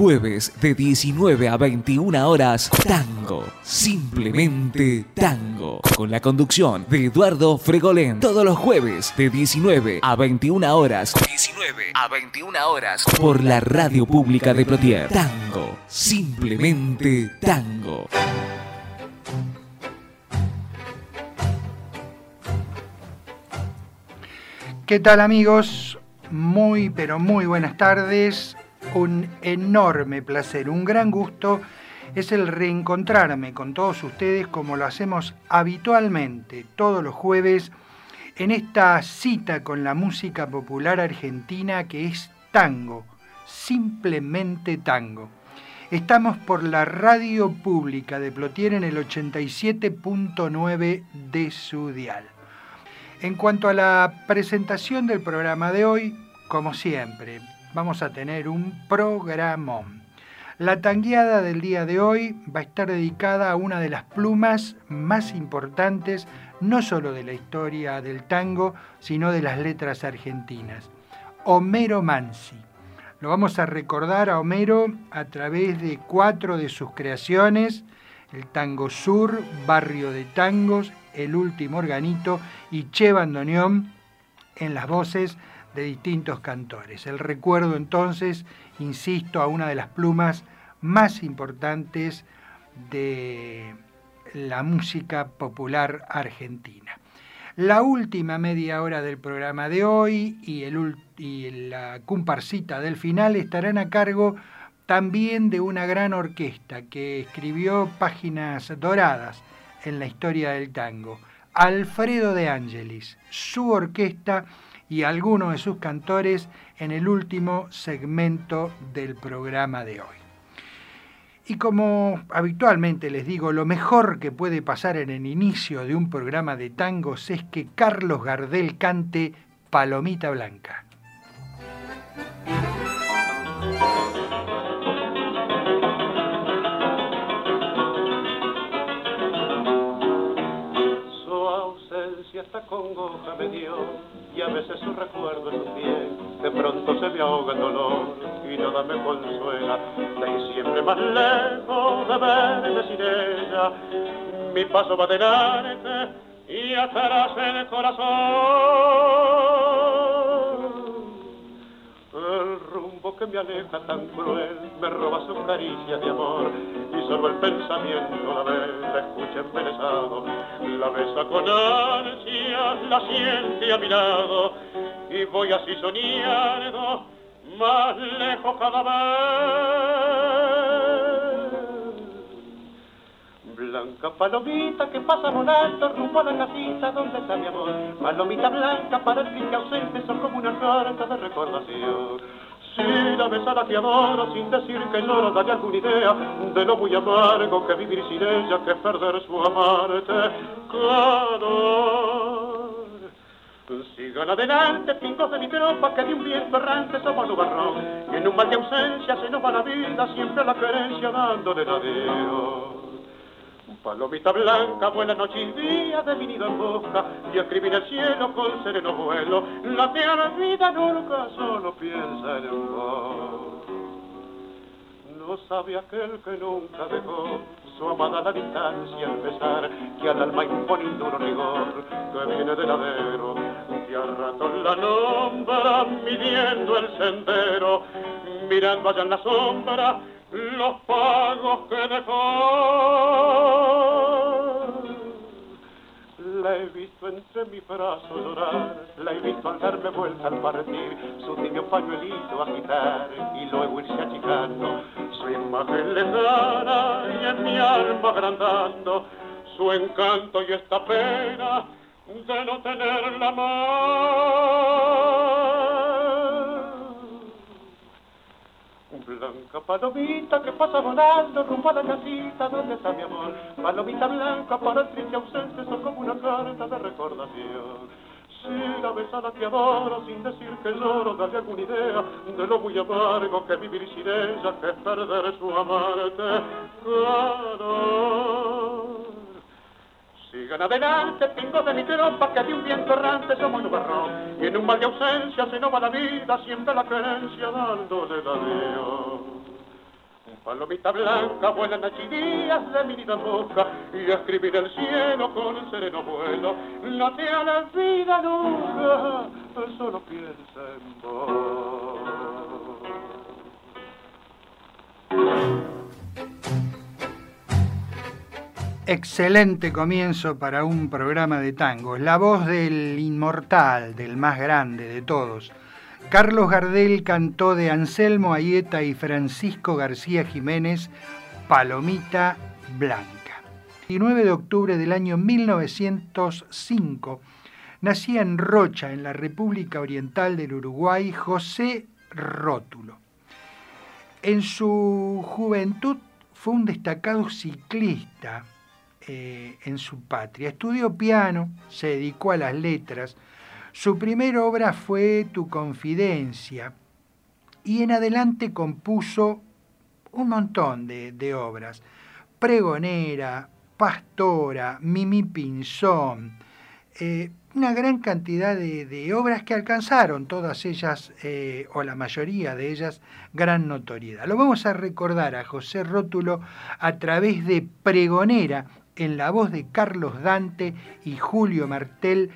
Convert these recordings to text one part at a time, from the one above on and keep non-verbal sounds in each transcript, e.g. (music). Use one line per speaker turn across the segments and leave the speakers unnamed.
Jueves de 19 a 21 horas, tango. Simplemente tango. Con la conducción de Eduardo Fregolén. Todos los jueves de 19 a 21 horas. 19 a 21 horas. Por la radio pública de Plotier. Tango. Simplemente tango.
¿Qué tal amigos? Muy, pero muy buenas tardes. Un enorme placer, un gran gusto es el reencontrarme con todos ustedes como lo hacemos habitualmente todos los jueves en esta cita con la música popular argentina que es tango, simplemente tango. Estamos por la radio pública de Plotier en el 87.9 de su dial. En cuanto a la presentación del programa de hoy, como siempre, vamos a tener un programón. La tangueada del día de hoy va a estar dedicada a una de las plumas más importantes, no solo de la historia del tango, sino de las letras argentinas. Homero Mansi. Lo vamos a recordar a Homero a través de cuatro de sus creaciones, el Tango Sur, Barrio de Tangos, El Último Organito y Che Bandoneón en las voces de distintos cantores. El recuerdo entonces, insisto, a una de las plumas más importantes de la música popular argentina. La última media hora del programa de hoy y, el, la comparsita del final estarán a cargo también de una gran orquesta que escribió páginas doradas en la historia del tango. Alfredo de Angelis, su orquesta y algunos de sus cantores en el último segmento del programa de hoy. Y como habitualmente les digo, lo mejor que puede pasar en el inicio de un programa de tangos es que Carlos Gardel cante Palomita Blanca.
Su ausencia esta congoja me dio y a veces su recuerdo es un bien. De pronto se me ahoga el dolor y nada me consuela. De siempre más lejos de verme sin ella, mi paso va adelante y atrás el corazón. El rumbo que me aleja tan cruel me roba su caricia de amor y solo el pensamiento la ve, la escucha embelesado, la besa con ansia, la siente a mi lado y voy así soñando más lejos cada vez. Blanca palomita que pasa volando rumbo a la casita donde está mi amor. Palomita blanca para el triste ausente son como una carta de recordación. Si la besada te adoro sin decir que no daría alguna idea de lo muy amargo que vivir sin ella, que perder su amarte calor. Sigan adelante, pingos de mi tropa, que de un viento errante somos nubarrón. Y en un mal de ausencia se nos va la vida, siempre la querencia dándole la adiós. Palomita blanca, buena noche y día de mi nido en busca, y escribí el cielo con sereno vuelo, la tierra vida nunca solo piensa en vos. No sabe aquel que nunca dejó su amada la distancia al besar, que al alma impone un rigor, que viene del ladero, que a rato la nombra midiendo el sendero, mirando allá en la sombra, los pagos que dejó. La he visto entre mis brazos llorar, la he visto al darme vuelta al partir, su tibio pañuelito agitar y luego irse achicando, su imagen lejana y en mi alma agrandando, su encanto y esta pena de no tenerla más. Blanca palomita que pasa volando rumbo a la casita donde está mi amor. Palomita blanca para el triste ausente son como una carta de recordación. La besada que adoro sin decir que lloro, dale alguna idea de lo muy amargo que vivir sin ella, que perder su amarte. Claro. Sigan adelante, pingo de mi tropa, que de un viento errante somos nubarrón. Y en un mal de ausencia se nos va la vida, siempre la creencia dándole la Dios. Palomita blanca vuelan allí días de mi vida boca y escribir el cielo con un sereno vuelo. No te la vida nunca, solo piensa en vos.
Excelente comienzo para un programa de tango. La voz del inmortal, del más grande de todos. Carlos Gardel cantó de Anselmo Ayeta y Francisco García Jiménez, Palomita Blanca. El 9 de octubre del año 1905 nacía en Rocha, en la República Oriental del Uruguay, José Rótulo. En su juventud fue un destacado ciclista eh, en su patria. Estudió piano, se dedicó a las letras, su primera obra fue Tu Confidencia y en adelante compuso un montón de, obras. Pregonera, Pastora, Mimi Pinzón, eh, una gran cantidad de, obras que alcanzaron, todas ellas, eh, o la mayoría de ellas, gran notoriedad. Lo vamos a recordar a José Rótulo a través de Pregonera, en la voz de Carlos Dante y Julio Martel,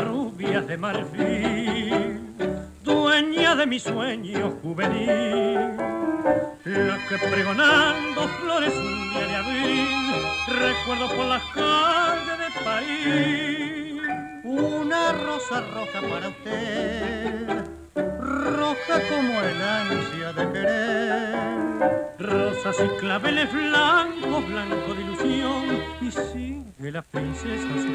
rubia de marfil, dueña de mi sueño juvenil, la que pregonando flores un día de abril, recuerdo por las calles de París, una rosa roja para usted, roja como el ansia de querer, rosas y claveles blancos, blanco de ilusión, y sigue la princesa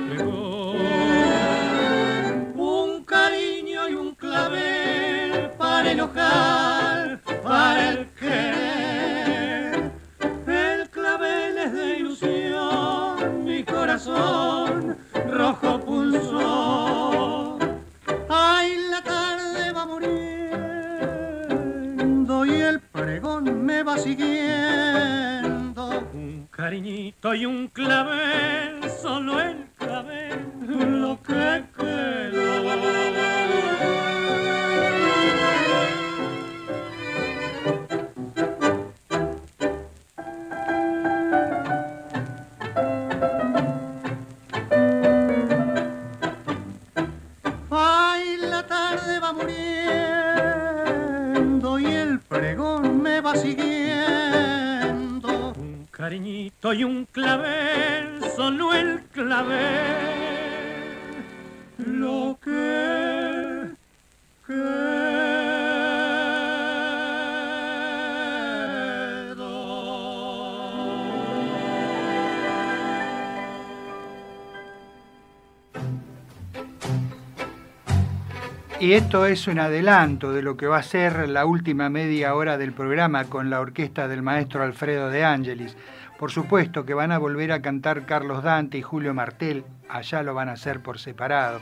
Y
esto es un adelanto de lo que va a ser la última media hora del programa con la orquesta del maestro Alfredo de Ángelis. Por supuesto que van a volver a cantar Carlos Dante y Julio Martel, allá lo van a hacer por separado.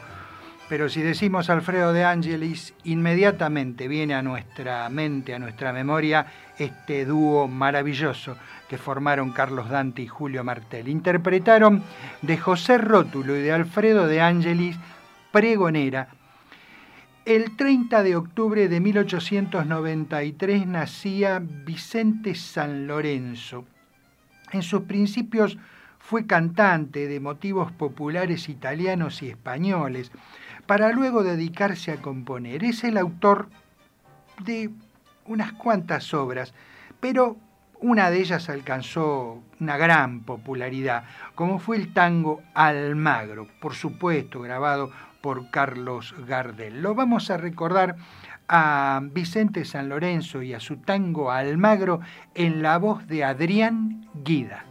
Pero si decimos Alfredo de Ángelis, inmediatamente viene a nuestra mente, a nuestra memoria, este dúo maravilloso que formaron Carlos Dante y Julio Martel. Interpretaron de José Rótulo y de Alfredo de Ángelis Pregonera. El 30 de octubre de 1893 nacía Vicente San Lorenzo. En sus principios fue cantante de motivos populares italianos y españoles, para luego dedicarse a componer. Es el autor de unas cuantas obras, pero una de ellas alcanzó una gran popularidad, como fue el tango Almagro, por supuesto grabado por Carlos Gardel. Lo vamos a recordar a Vicente San Lorenzo y a su tango Almagro en la voz de Adrián Guida.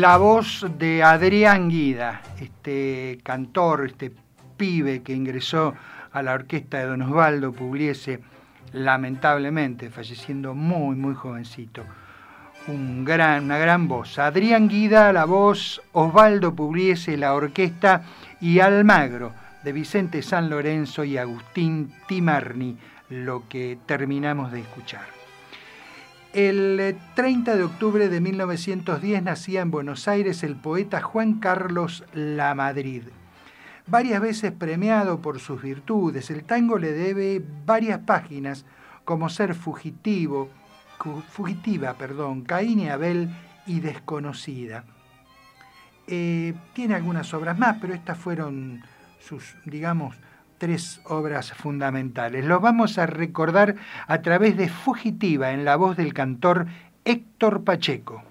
La voz de Adrián Guida, este cantor, este pibe que ingresó a la orquesta de Don Osvaldo Pugliese, lamentablemente, falleciendo muy, muy jovencito. Una gran voz. Adrián Guida, la voz, Osvaldo Pugliese, la orquesta, y Almagro, de Vicente San Lorenzo y Agustín Timarni, lo que terminamos de escuchar. El 30 de octubre de 1910 nacía en Buenos Aires el poeta Juan Carlos Lamadrid. Varias veces premiado por sus virtudes, el tango le debe varias páginas como Ser fugitivo, fugitiva, perdón, Caín y Abel y Desconocida. Eh, tiene algunas obras más, pero estas fueron sus, digamos, tres obras fundamentales. Los vamos a recordar a través de Fugitiva en la voz del cantor Héctor Pacheco.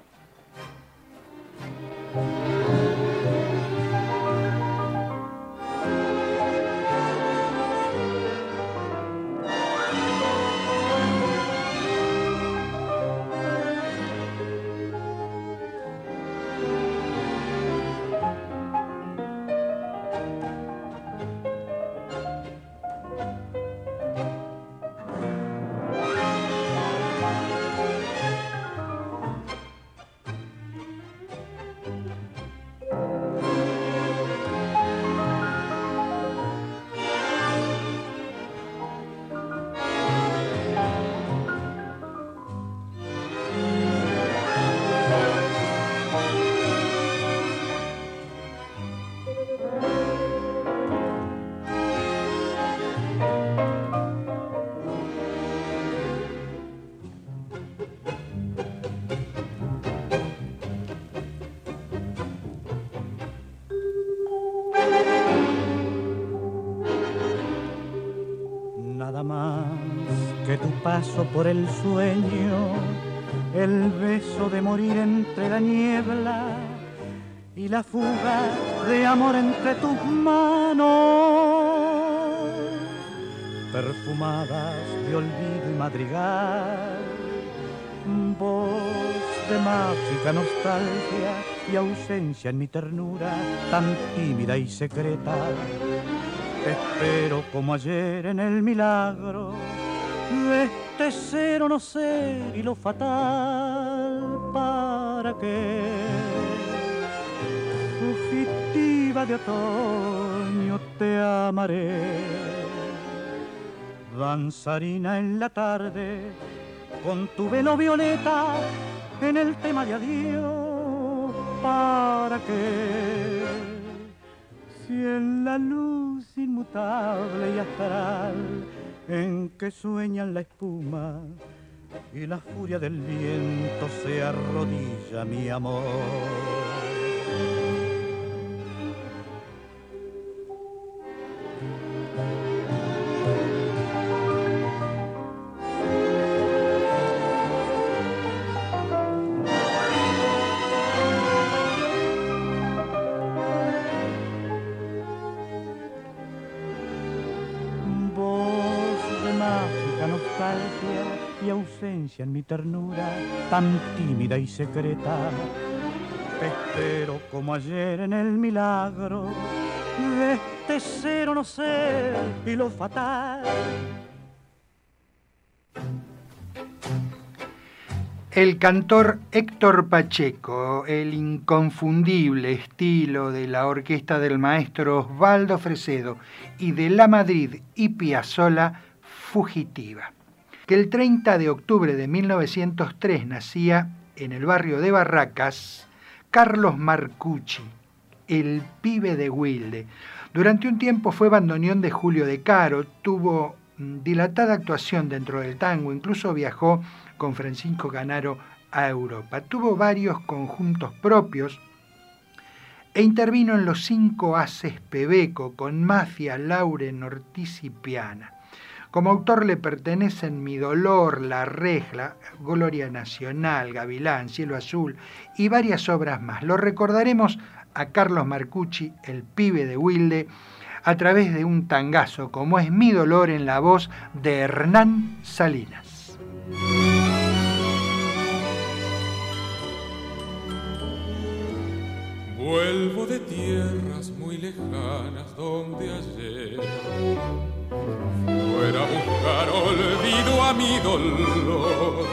Paso por el sueño, el beso de morir entre la niebla y la fuga de amor entre tus manos, perfumadas de olvido y madrigal, voz de mágica nostalgia y ausencia en mi ternura tan tímida y secreta. espero como ayer en el milagro de este o no ser y lo fatal para que de otoño te amaré. Danzarina en la tarde, con tu velo violeta en el tema de adiós, ¿para qué? Si en la luz inmutable y astral en que sueñan la espuma y la furia del viento se arrodilla mi amor. En mi ternura tan tímida y secreta. espero como ayer en el milagro de este ser o no ser y lo fatal.
El cantor Héctor Pacheco, el inconfundible estilo de la orquesta del maestro Osvaldo Fresedo y de La Madrid y Piazzola, fugitiva que el 30 de octubre de 1903 nacía en el barrio de Barracas Carlos Marcucci, el pibe de Wilde. Durante un tiempo fue bandoneón de Julio de Caro, tuvo mm, dilatada actuación dentro del tango, incluso viajó con Francisco Canaro a Europa. Tuvo varios conjuntos propios e intervino en los cinco haces Pebeco con Mafia, Lauren, Ortiz y Piana. Como autor le pertenecen Mi Dolor, La Regla, Gloria Nacional, Gavilán, Cielo Azul y varias obras más. Lo recordaremos a Carlos Marcucci, el pibe de Wilde, a través de un tangazo como es Mi Dolor en la voz de Hernán Salinas.
Vuelvo de tierras muy lejanas donde ayer fuera a buscar olvido a mi dolor,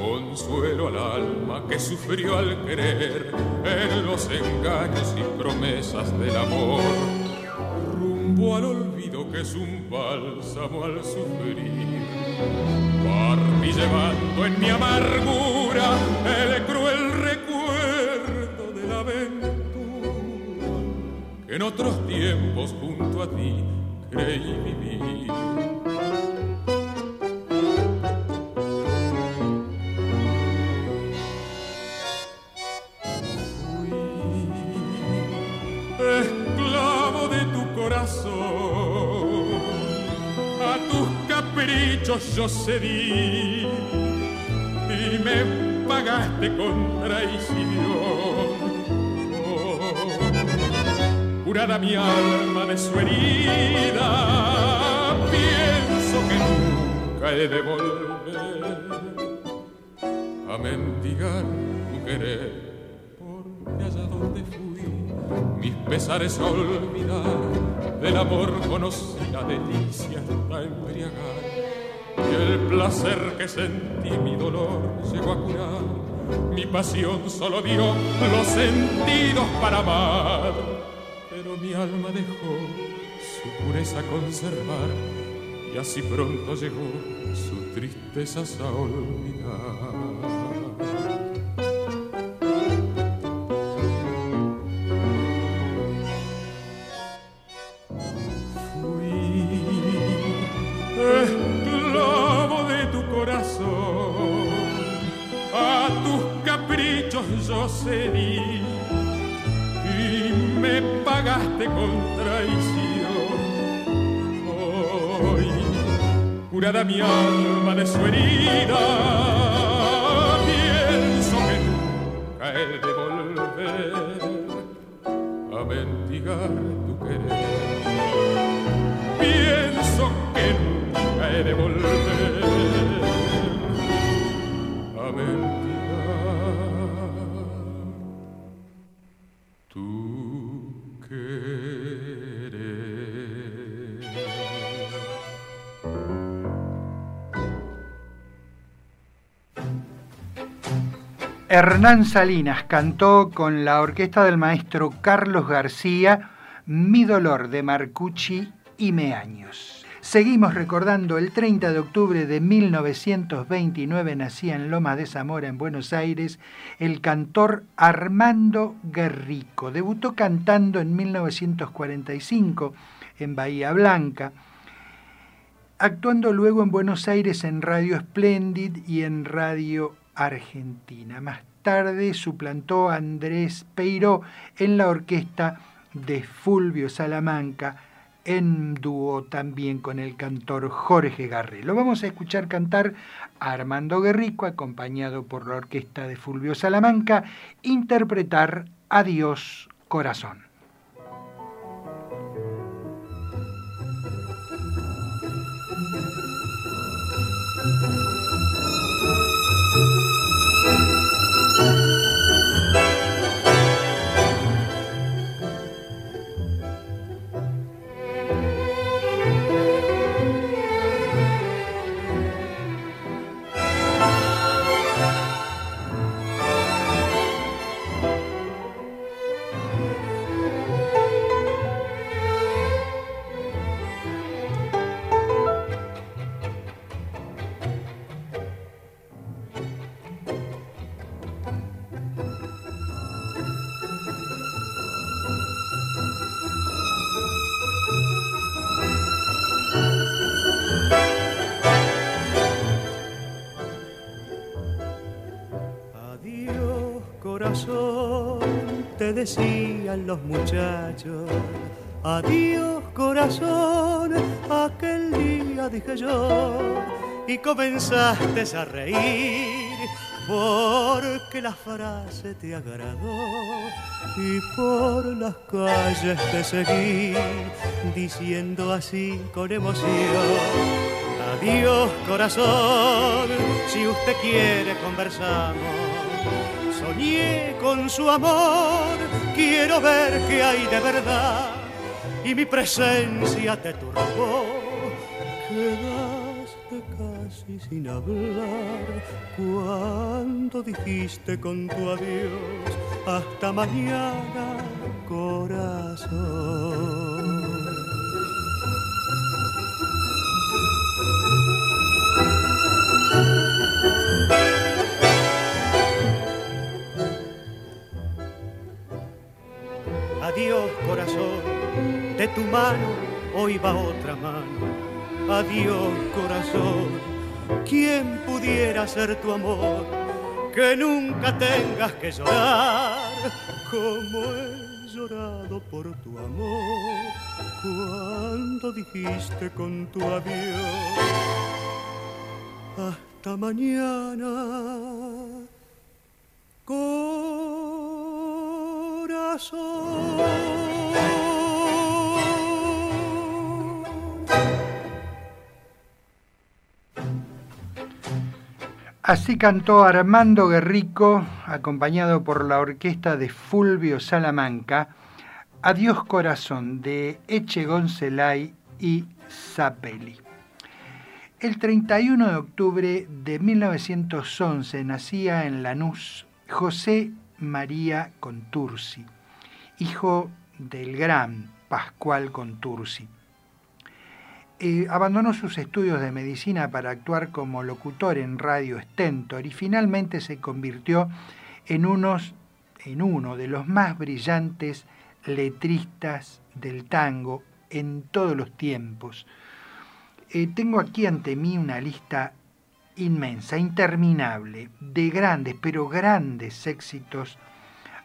consuelo al alma que sufrió al querer en los engaños y promesas del amor, rumbo al olvido que es un bálsamo al sufrir. Partí llevando en mi amargura el cruel recuerdo de la aventura en otros tiempos junto a ti creí vivir. Fui esclavo de tu corazón, a tus caprichos yo cedí y me pagaste con traición curada mi alma de su herida, pienso que nunca he de volver a mendigar tu querer, porque allá donde fui, mis pesares a olvidar, del amor conocí la delicia hasta embriagar, y el placer que sentí mi dolor llegó a curar. Mi pasión solo dio los sentidos para amar mi alma dejó su pureza conservar y así pronto llegó su tristeza a olvidar. Con traición. Hoy, curará mi alma de su herida. Pienso que nunca he de volver a mendigar tu querer.
Hernán Salinas cantó con la orquesta del maestro Carlos García Mi dolor de Marcucci y Meaños. Seguimos recordando el 30 de octubre de 1929 nacía en Lomas de Zamora, en Buenos Aires, el cantor Armando Guerrico. Debutó cantando en 1945 en Bahía Blanca, actuando luego en Buenos Aires en Radio Splendid y en Radio Argentina. Más tarde suplantó a Andrés Peiro en la orquesta de Fulvio Salamanca, en dúo también con el cantor Jorge Garré. Lo vamos a escuchar cantar a Armando Guerrico, acompañado por la orquesta de Fulvio Salamanca, interpretar Adiós Corazón.
Decían los muchachos. Adiós corazón, aquel día dije yo, y comenzaste a reír porque la frase te agradó y por las calles te seguí diciendo así con emoción. Adiós corazón, si usted quiere conversamos Soñé con su amor, quiero ver qué hay de verdad. Y mi presencia te turbó, quedaste casi sin hablar cuando dijiste con tu adiós hasta mañana, corazón. Adiós corazón, de tu mano hoy va otra mano. Adiós corazón, ¿quién pudiera ser tu amor? Que nunca tengas que llorar como he llorado por tu amor cuando dijiste con tu adiós. Hasta mañana.
Así cantó Armando Guerrico, acompañado por la orquesta de Fulvio Salamanca, Adiós Corazón de Eche Goncelay y Zapelli. El 31 de octubre de 1911 nacía en Lanús José María Contursi hijo del gran Pascual Contursi. Eh, abandonó sus estudios de medicina para actuar como locutor en Radio Stentor y finalmente se convirtió en, uno de los más brillantes letristas del tango en todos los tiempos. Eh, tengo aquí ante mí una lista inmensa, interminable, de grandes, pero grandes éxitos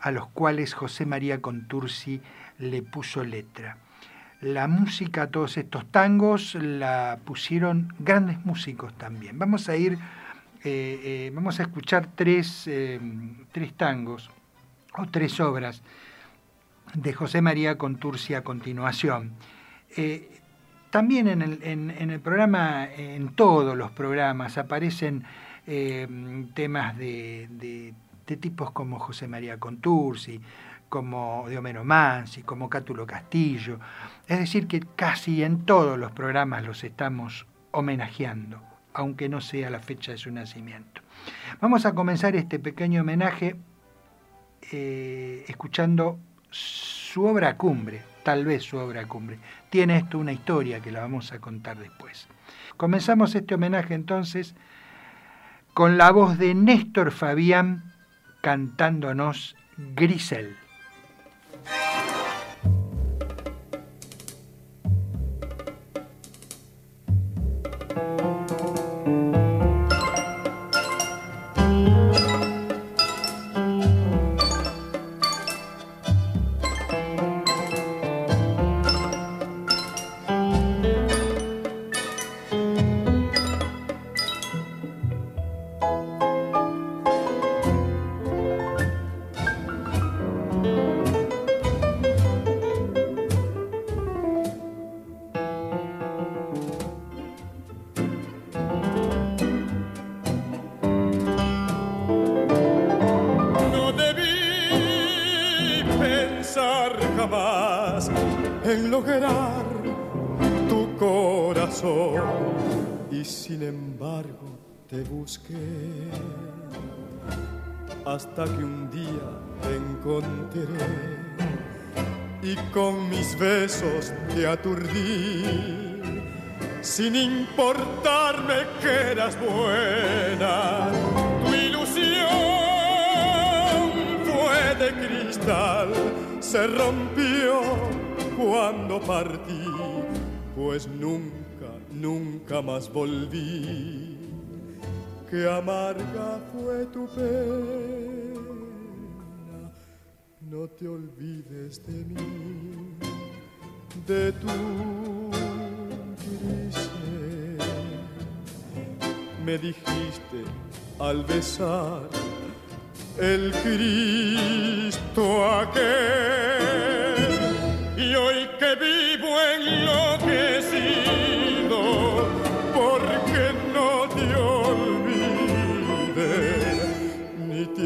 a los cuales José María Contursi le puso letra. la música, todos estos tangos, la pusieron grandes músicos también. Vamos a ir, eh, eh, vamos a escuchar tres, eh, tres, tangos o tres obras de José María Contursi a continuación. también en el, en el, programa, en todos los programas, aparecen temas de, de tipos como José María Contursi, como de Homero Mansi, como Cátulo Castillo. Es decir, que casi en todos los programas los estamos homenajeando, aunque no sea la fecha de su nacimiento. Vamos a comenzar este pequeño homenaje eh, escuchando su obra cumbre, tal vez su obra cumbre. Tiene esto una historia que la vamos a contar después. Comenzamos este homenaje entonces con la voz de Néstor Fabián cantándonos Grisel.
Hasta que un día te encontré y con mis besos te aturdí sin importarme que eras buena. Tu ilusión fue de cristal, se rompió cuando partí, pues nunca, nunca más volví que amarga fue tu pena. No te olvides de mí, de tu grisel. Me dijiste al besar el Cristo aquel, y hoy que vivo enloquecido, porque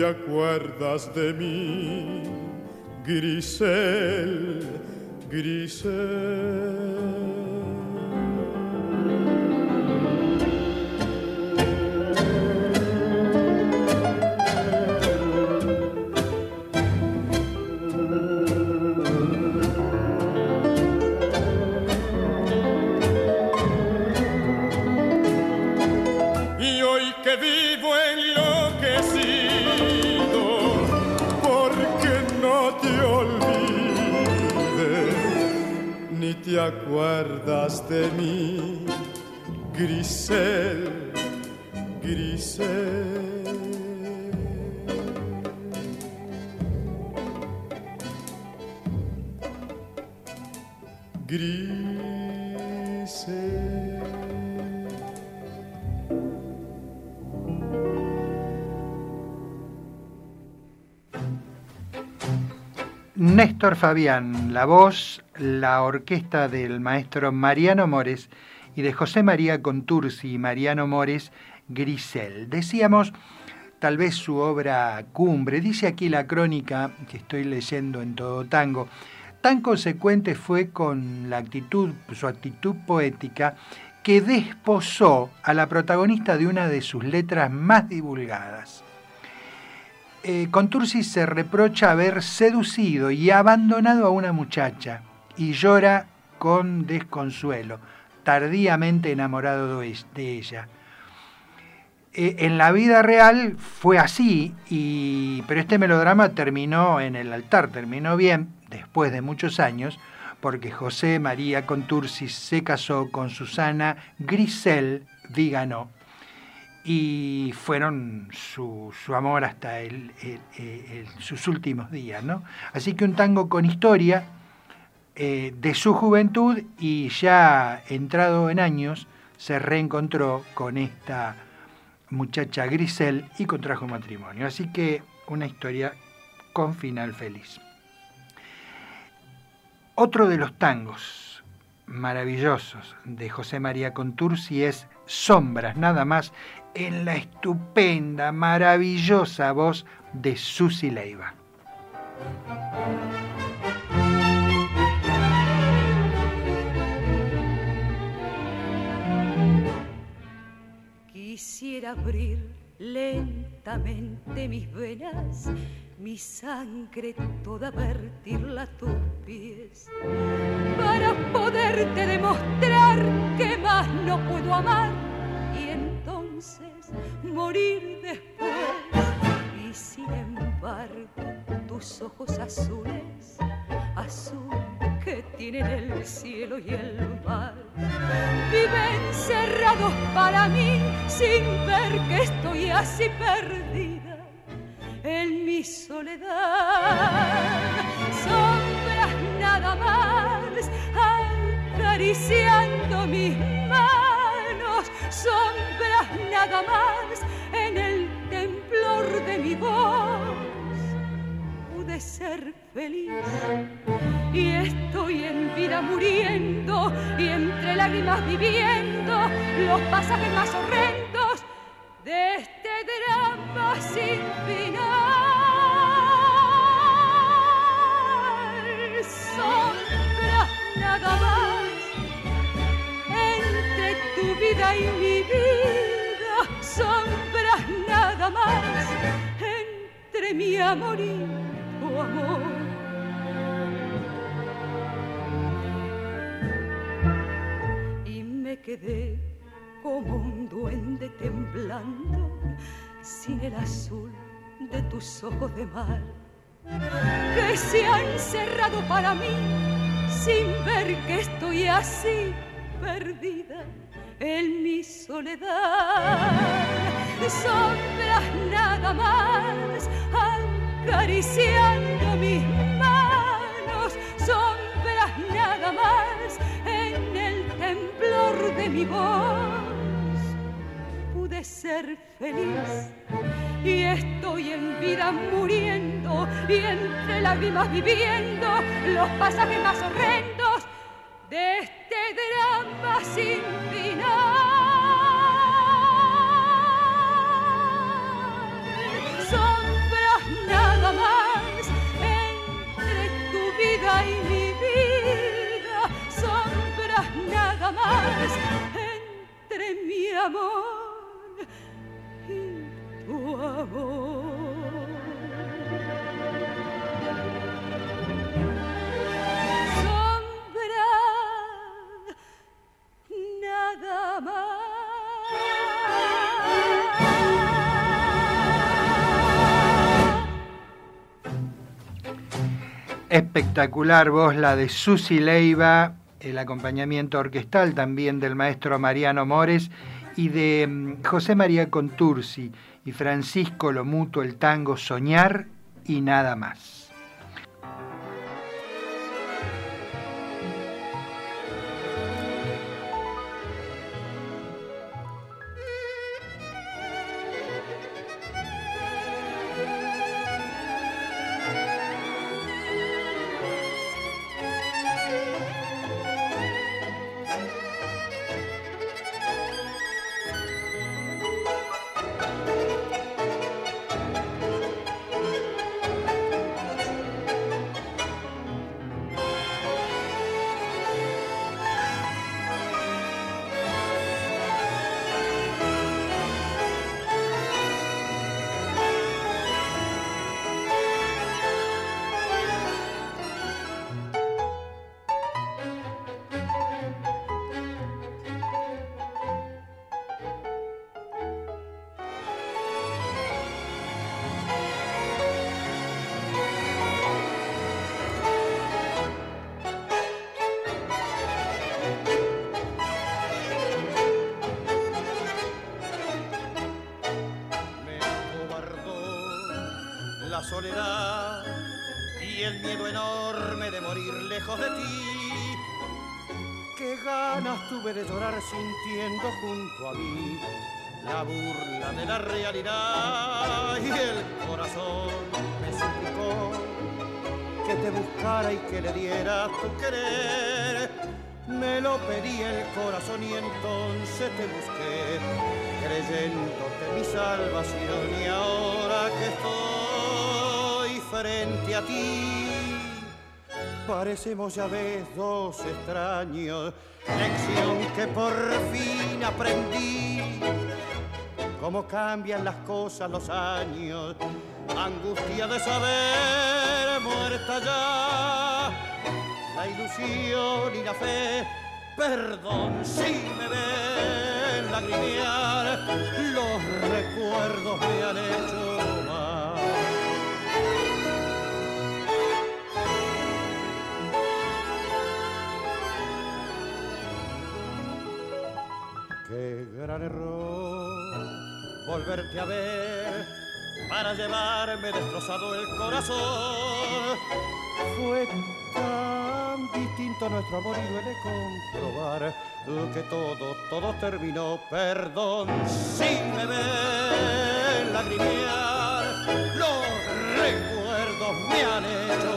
te acuerdas de mí, Grisel, Grisel. Te acuerdas de mí, Grisel, Grisel. Grisel.
Néstor Fabián, la voz, la orquesta del maestro Mariano Mores y de José María Contursi y Mariano Mores, Grisel. Decíamos, tal vez su obra cumbre, dice aquí la crónica que estoy leyendo en todo tango, tan consecuente fue con la actitud, su actitud poética, que desposó a la protagonista de una de sus letras más divulgadas. Eh, Contursi se reprocha haber seducido y abandonado a una muchacha y llora con desconsuelo, tardíamente enamorado de ella. Eh, en la vida real fue así, pero este melodrama terminó en el altar, terminó bien, después de muchos años, porque José María Contursi se casó con Susana Grisel Viganó y fueron su, amor hasta sus últimos días. ¿no? Así que un tango con historia, eh, de su juventud y ya entrado en años se reencontró con esta muchacha Grisel y contrajo matrimonio. Así que una historia con final feliz. Otro de los tangos maravillosos de José María Contursi es Sombras, nada más, en la estupenda, maravillosa voz de Susi Leiva.
Quisiera abrir lentamente mis venas, mi sangre toda vertirla a tus pies, para poderte demostrar que más no puedo amar morir después. Y sin embargo, tus ojos azules, azul que tienen el cielo y el mar. Viven cerrados para mí sin ver que estoy así perdida en mi soledad. Sombras nada más acariciando mis manos, sombras nada más en el temblor de mi voz de ser feliz. Y estoy en vida muriendo y entre lágrimas viviendo los pasajes más horrendos de este drama sin final. Sombra nada más tu vida y mi vida. Sombras nada más entre mi amor y amor. Y me quedé como un duende temblando sin el azul de tus ojos de mar que se han cerrado para mí sin ver que estoy así perdida en mi soledad. Sombras nada más acariciando mis manos, sombras nada más en el temblor de mi voz. Pude ser feliz y estoy en vida muriendo y entre lágrimas viviendo los pasajes más horrendos de este drama sin final. Nada más.
Espectacular voz la de Susi Leiva, el acompañamiento orquestal también del maestro Mariano Mores y de mm, José María Contursi y Francisco Lomuto el tango Soñar y nada más.
Parecemos ya ves dos extraños, lección que por fin aprendí. Cómo cambian las cosas los años, angustia de saber muerta ya, la ilusión y la fe, perdón si me ven lagrimear, los recuerdos me han hecho Qué gran error volverte a ver para llevarme destrozado el corazón. Fue tan distinto nuestro amor y duele comprobar que todo, todo terminó. Perdón si me ven lagrimear, los recuerdos me han hecho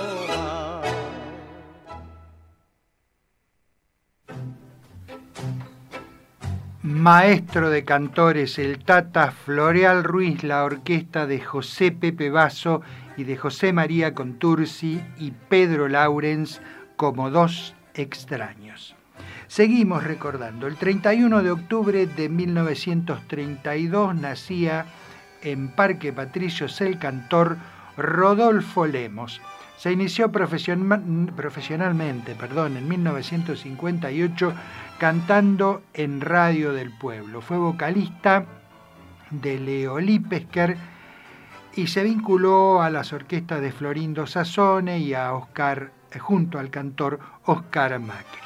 Maestro de cantores, el Tata Floreal Ruiz, la orquesta de José Pepe Basso y de José María Contursi y Pedro Laurens como dos extraños. Seguimos recordando, el 31 de octubre de 1932 nacía en Parque Patricios el cantor Rodolfo Lemos. Se inició profesionalmente perdón, en 1958 cantando en Radio del Pueblo. Fue vocalista de Leo Lipesker y se vinculó a las orquestas de Florindo Sassone y a Oscar, eh, junto al cantor Oscar Macri.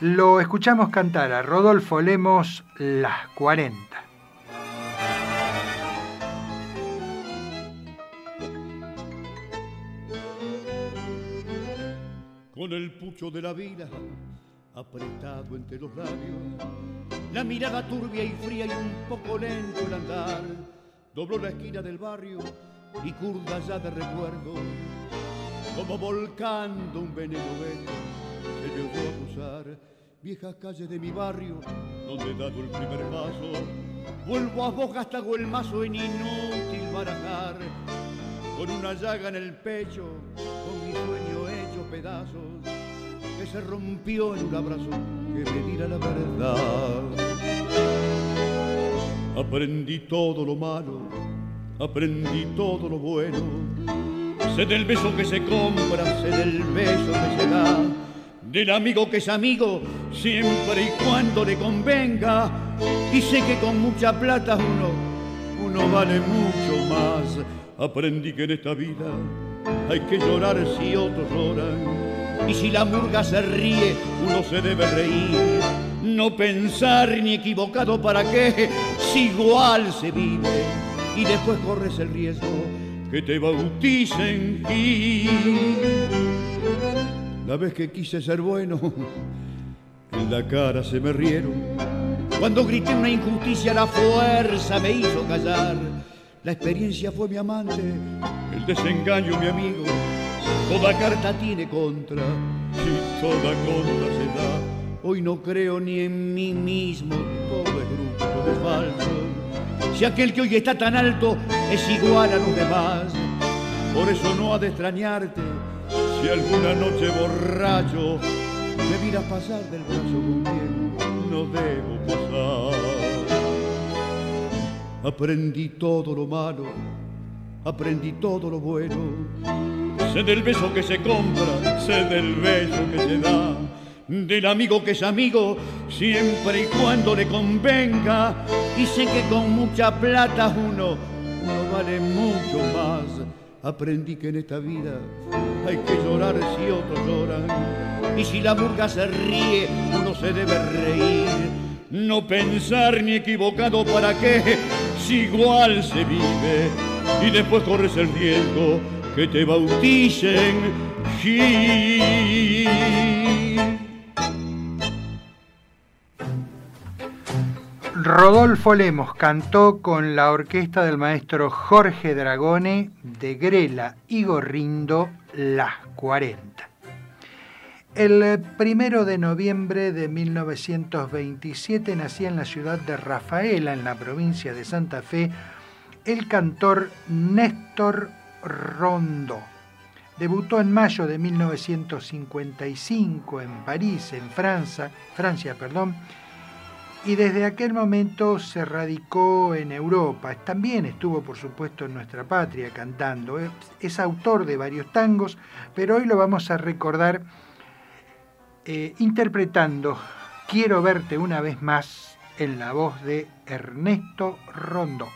Lo escuchamos cantar a Rodolfo Lemos Las 40.
Con el pucho de la vida apretado entre los labios, la mirada turbia y fría y un poco lento el andar, dobló la esquina del barrio y curda ya de recuerdo, como volcando un veneno se le oyó acusar viejas calles de mi barrio, donde he dado el primer paso, vuelvo a vos gastago el mazo en inútil barajar, con una llaga en el pecho, con mi sueño hecho pedazos se rompió en un abrazo que me diera la verdad. Aprendí todo lo malo, aprendí todo lo bueno. Sé del beso que se compra, sé del beso que se da, del amigo que es amigo siempre y cuando le convenga. Y sé que con mucha plata uno, uno vale mucho más. Aprendí que en esta vida hay que llorar si otros lloran y si la murga se ríe, uno se debe reír. No pensar ni equivocado para qué, si igual se vive y después corres el riesgo que te bauticen y La vez que quise ser bueno, en la cara se me rieron. Cuando grité una injusticia, la fuerza me hizo callar. La experiencia fue mi amante, el desengaño mi amigo Toda carta tiene contra y toda contra se da. Hoy no creo ni en mí mismo, todo es grupo de falso. Si aquel que hoy está tan alto es igual a los demás, por eso no ha de extrañarte si alguna noche borracho me miras pasar del brazo con no debo pasar. Aprendí todo lo malo, aprendí todo lo bueno sé del beso que se compra, sé del beso que se da, del amigo que es amigo siempre y cuando le convenga, y sé que con mucha plata uno, uno vale mucho más. Aprendí que en esta vida hay que llorar si otros lloran, y si la burga se ríe, uno se debe reír. No pensar ni equivocado para qué, si igual se vive, y después corres el riesgo
que te bauticen Gil.
Rodolfo Lemos cantó con la orquesta del maestro Jorge Dragone de Grela y Gorrindo Las 40. El primero de noviembre de 1927 nacía en la ciudad de Rafaela, en la provincia de Santa Fe, el cantor Néstor Rondo. Debutó en mayo de 1955 en París, en Francia, Francia, perdón, y desde aquel momento se radicó en Europa. También estuvo, por supuesto, en nuestra patria cantando. Es autor de varios tangos, pero hoy lo vamos a recordar eh, interpretando Quiero verte una vez más en la voz de Ernesto Rondó.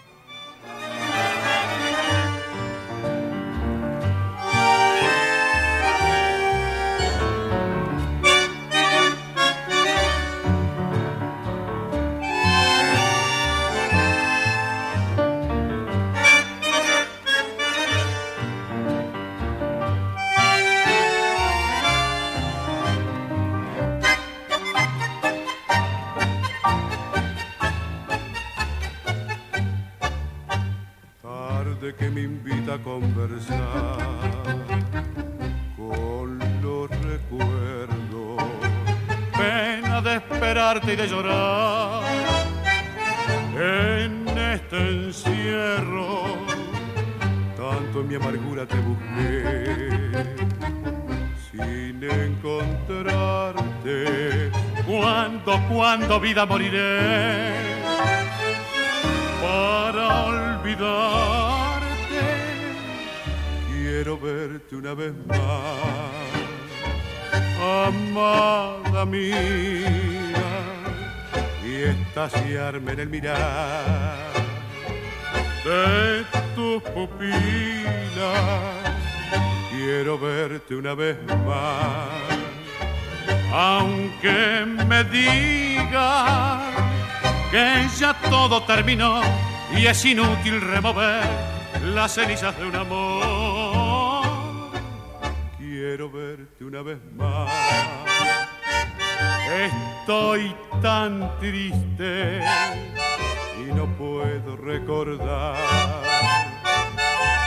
Y de llorar en este encierro.
Tanto en mi amargura te busqué sin encontrarte.
Cuando, cuando vida moriré para olvidar
quiero verte una vez más, amada mía, y estaciarme en el mirar
de tus pupilas.
Quiero verte una vez más,
aunque me diga que ya todo terminó y es inútil remover las cenizas de un amor
quiero verte una vez más.
Estoy tan triste
y no puedo recordar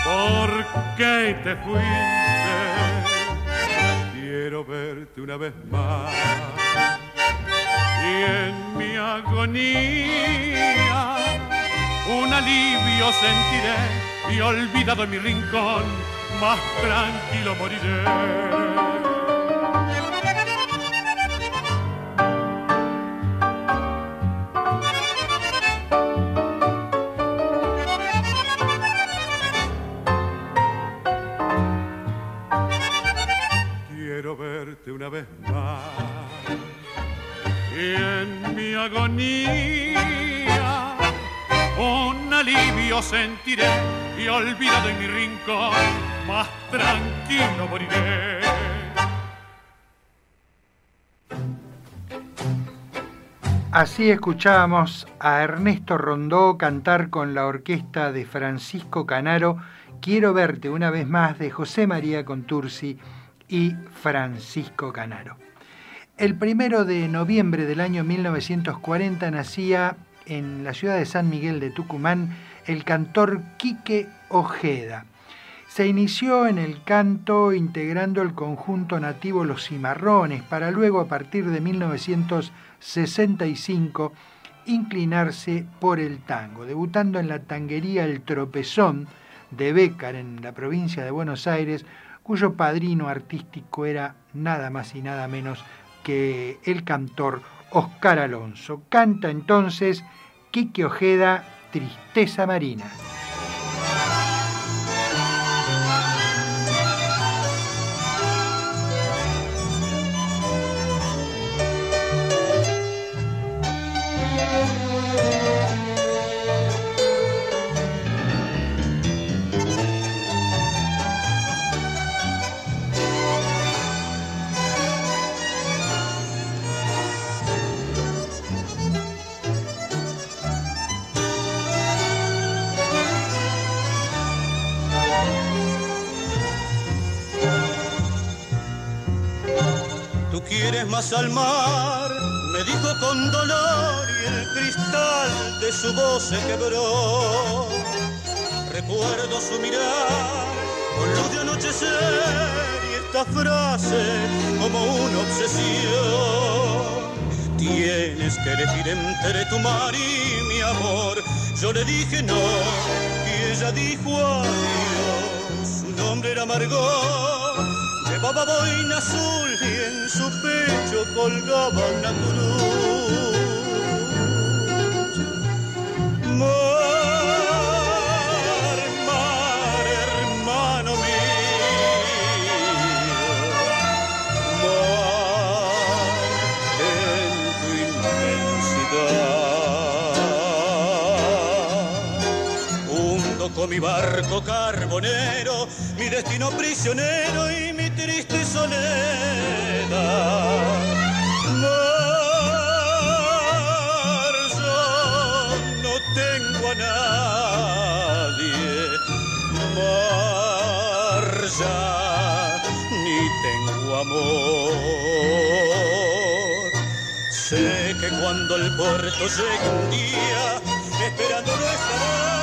por qué te fuiste.
Quiero verte una vez más.
Y en mi agonía un alivio sentiré y olvidado en mi rincón más tranquilo moriré.
Verte una vez más
y en mi agonía un alivio sentiré y olvidado en mi rincón más tranquilo moriré.
Así escuchábamos a Ernesto Rondó cantar con la orquesta de Francisco Canaro Quiero verte una vez más de José María Contursi y Francisco Canaro. El primero de noviembre del año 1940 nacía en la ciudad de San Miguel de Tucumán el cantor Quique Ojeda. Se inició en el canto integrando el conjunto nativo Los Cimarrones para luego a partir de 1965 inclinarse por el tango, debutando en la tanguería El Tropezón de Bécar en la provincia de Buenos Aires, cuyo padrino artístico era nada más y nada menos que el cantor Oscar Alonso. Canta entonces Quique Ojeda, Tristeza Marina.
Más al mar, me dijo con dolor y el cristal de su voz se quebró. Recuerdo su mirar con luz de anochecer y esta frase como una obsesión. Tienes que elegir entre tu mar y mi amor. Yo le dije no y ella dijo adiós. Su nombre era Margot, llevaba boina azul y en su pecho colgaba una cruz. mi barco carbonero, mi destino prisionero y mi triste soledad. Mar, yo no tengo a nadie, Mar, ya ni tengo amor. Sé que cuando el puerto llegue un día, esperando no estará.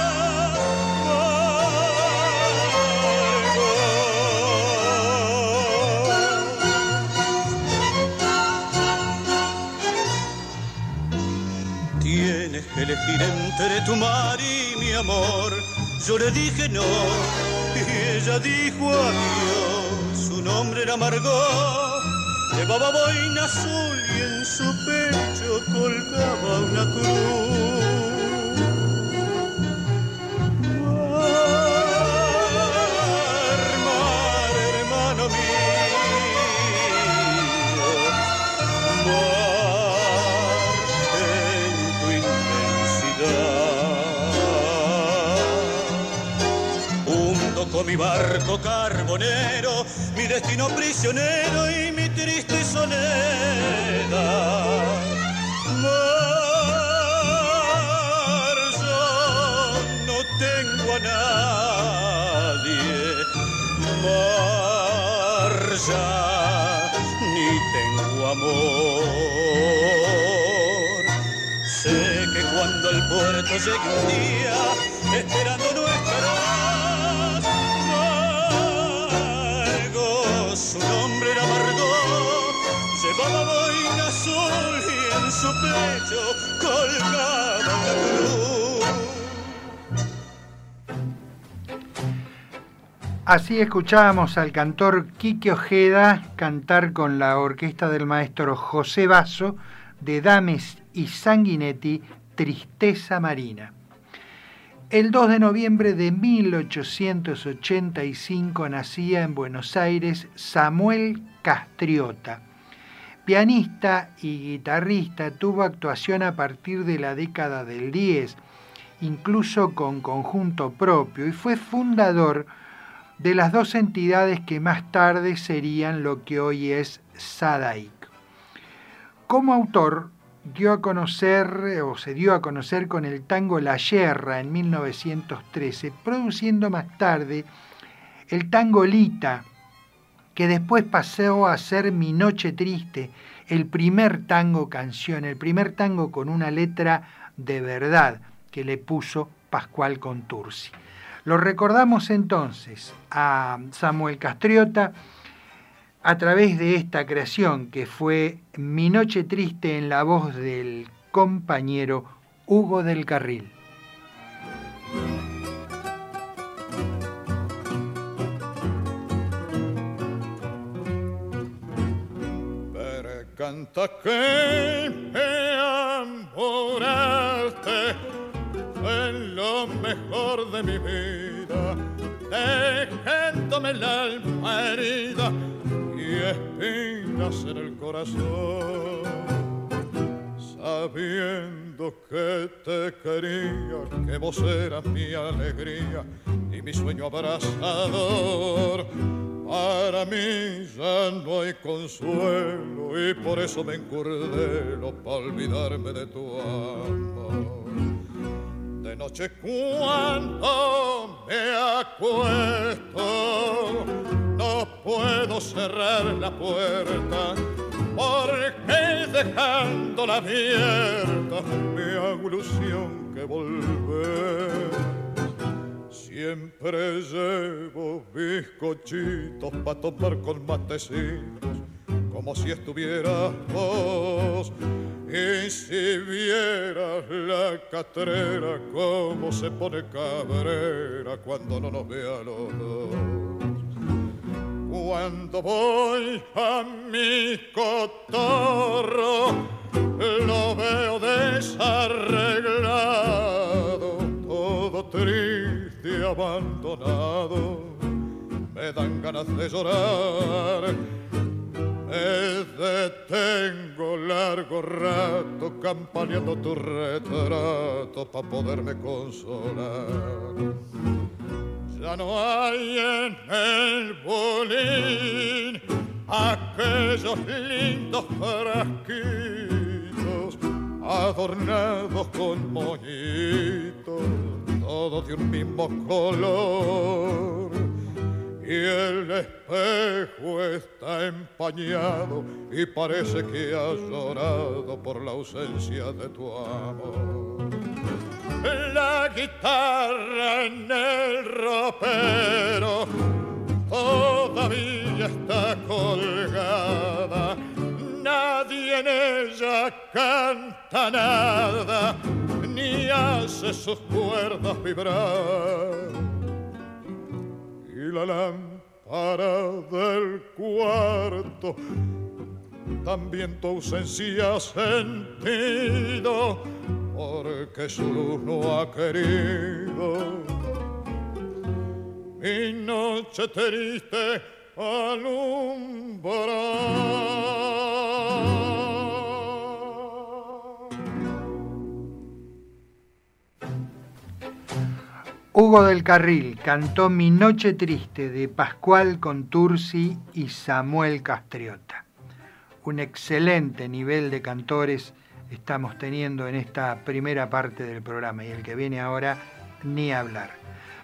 Elegir entre tu mar y mi amor. Yo le dije no y ella dijo adiós. Su nombre era Margot, llevaba boina azul y en su pecho colgaba una cruz. Mi barco carbonero, mi destino prisionero y mi triste soledad. Mar, yo no tengo a nadie, Mar, ya ni tengo amor. Sé que cuando el puerto llegue un día, esperando nuestra llevaba boina azul.
Así escuchábamos al cantor Quique Ojeda cantar con la orquesta del maestro José Basso de Dames y Sanguinetti, Tristeza Marina. El 2 de noviembre de 1885 nacía en Buenos Aires Samuel Castriota. Pianista y guitarrista, tuvo actuación a partir de la década del 10, incluso con conjunto propio, y fue fundador de las dos entidades que más tarde serían lo que hoy es SADAIC. Como autor, dio a conocer o se dio a conocer con el tango La Yerra en 1913, produciendo más tarde el tango Lita, que después pasó a ser Mi Noche Triste, el primer tango canción, el primer tango con una letra de verdad que le puso Pascual Contursi. Lo recordamos entonces a Samuel Castriota, a través de esta creación que fue Mi Noche Triste en la voz del compañero Hugo del Carril.
Canta que me amoraste en lo mejor de mi vida, dejándome la alma herida espinas en el corazón, sabiendo que te quería, que vos eras mi alegría y mi sueño abrazador. Para mí ya no hay consuelo y por eso me encurdelo para olvidarme de tu amor. De noche cuando me acuesto no puedo cerrar la puerta porque dejando la abierta me hago ilusión que volver. Siempre llevo bizcochitos para tomar con matecitos, como si estuvieras vos. Y si vieras la catrera, cómo se pone cabrera cuando no nos vea los dos. Cuando voy a mi cotorro, lo veo desarreglado, todo triste, abandonado. Me dan ganas de llorar. Me detengo largo rato campaneando tu retrato para poderme consolar ya no hay en el bolín aquellos lindos frasquitos adornados con moñitos, todos de un mismo color. Y el espejo está empañado y parece que ha llorado por la ausencia de tu amor la guitarra en el ropero todavía está colgada. Nadie en ella canta nada, ni hace sus cuerdas vibrar. Y la lámpara del cuarto también tu ausencia ha sentido porque su luz no ha querido. Mi noche triste alumbrar.
Hugo del Carril cantó Mi Noche Triste de Pascual Contursi y Samuel Castriota. Un excelente nivel de cantores estamos teniendo en esta primera parte del programa y el que viene ahora ni hablar.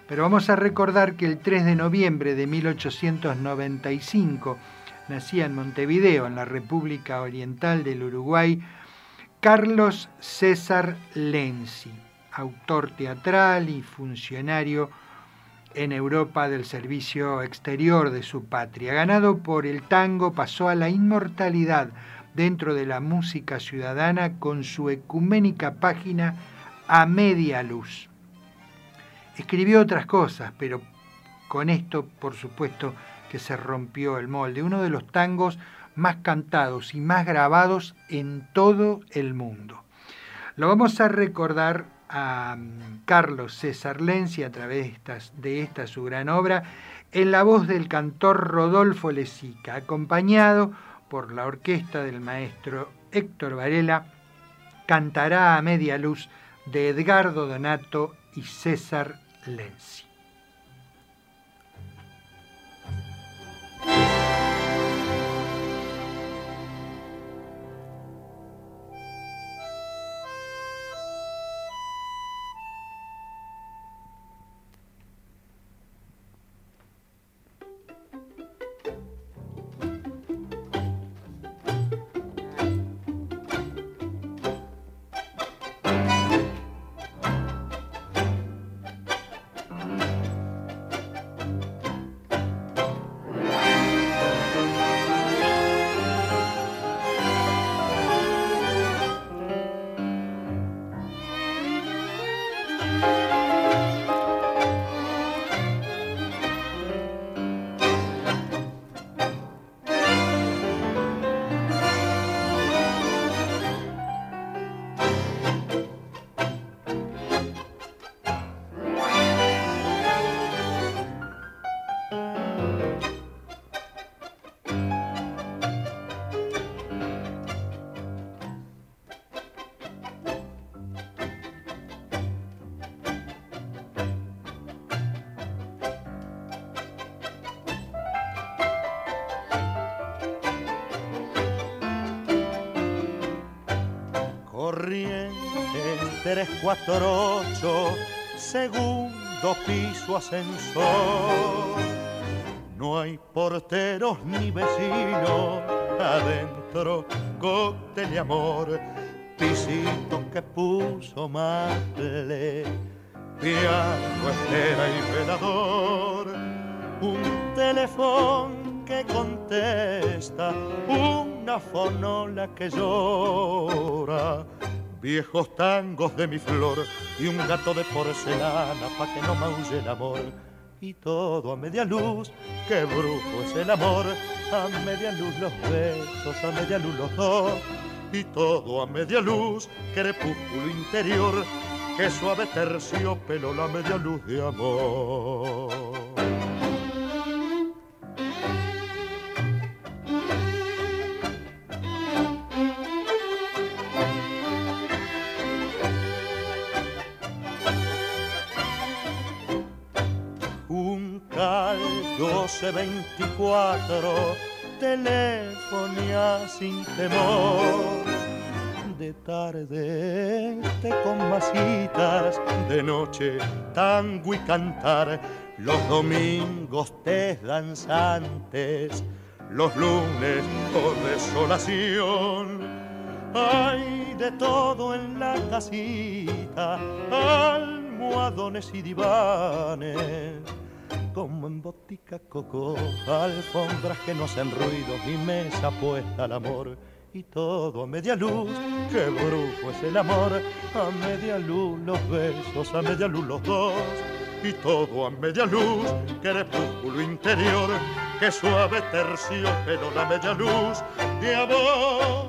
Pero vamos a recordar que el 3 de noviembre de 1895 nacía en Montevideo, en la República Oriental del Uruguay, Carlos César Lenzi, autor teatral y funcionario en Europa del servicio exterior de su patria. Ganado por el tango, pasó a la inmortalidad dentro de la música ciudadana con su ecuménica página A Media Luz. Escribió otras cosas, pero con esto, por supuesto, que se rompió el molde. Uno de los tangos más cantados y más grabados en todo el mundo. Lo vamos a recordar a mm, Carlos César Lenzi a través de esta, su gran obra en la voz del cantor Rodolfo Lesica, acompañado por la orquesta del maestro Héctor Varela, cantará a media luz de Edgardo Donato y César Lenzi.
Ocho, segundo piso ascensor. No hay porteros ni vecinos,
adentro, cóctel de amor, pisito que puso male, piano, espera y velador, un teléfono que contesta, una fonola que llora viejos tangos de mi flor y un gato de porcelana pa' que no maulle el amor. Y todo a media luz, qué brujo es el amor, a media luz los besos, a media luz los dos. Y todo a media luz, crepúsculo interior, qué suave terciopelo la media luz de amor. 1224, telefonía sin temor. De tarde te con masitas, de noche tango y cantar, los domingos te danzantes, los lunes por desolación. Hay de todo en la casita, almohadones y divanes como en botica coco, alfombras que no hacen ruido y mesa puesta al amor. Y todo a media luz, qué brujo es el amor, a media luz los besos, a media luz los dos. Y todo a media luz, crepúsculo interior, que suave tercio, pero la media luz de amor.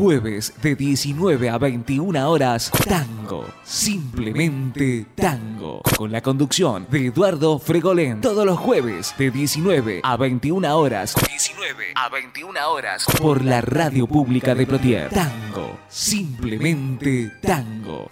Jueves de 19 a 21 horas, Tango. Simplemente Tango. Con la conducción de Eduardo Fregolén. Todos los jueves de 19 a 21 horas. 19 a 21 horas. Por la radio pública de Plotier. Tango. Simplemente Tango.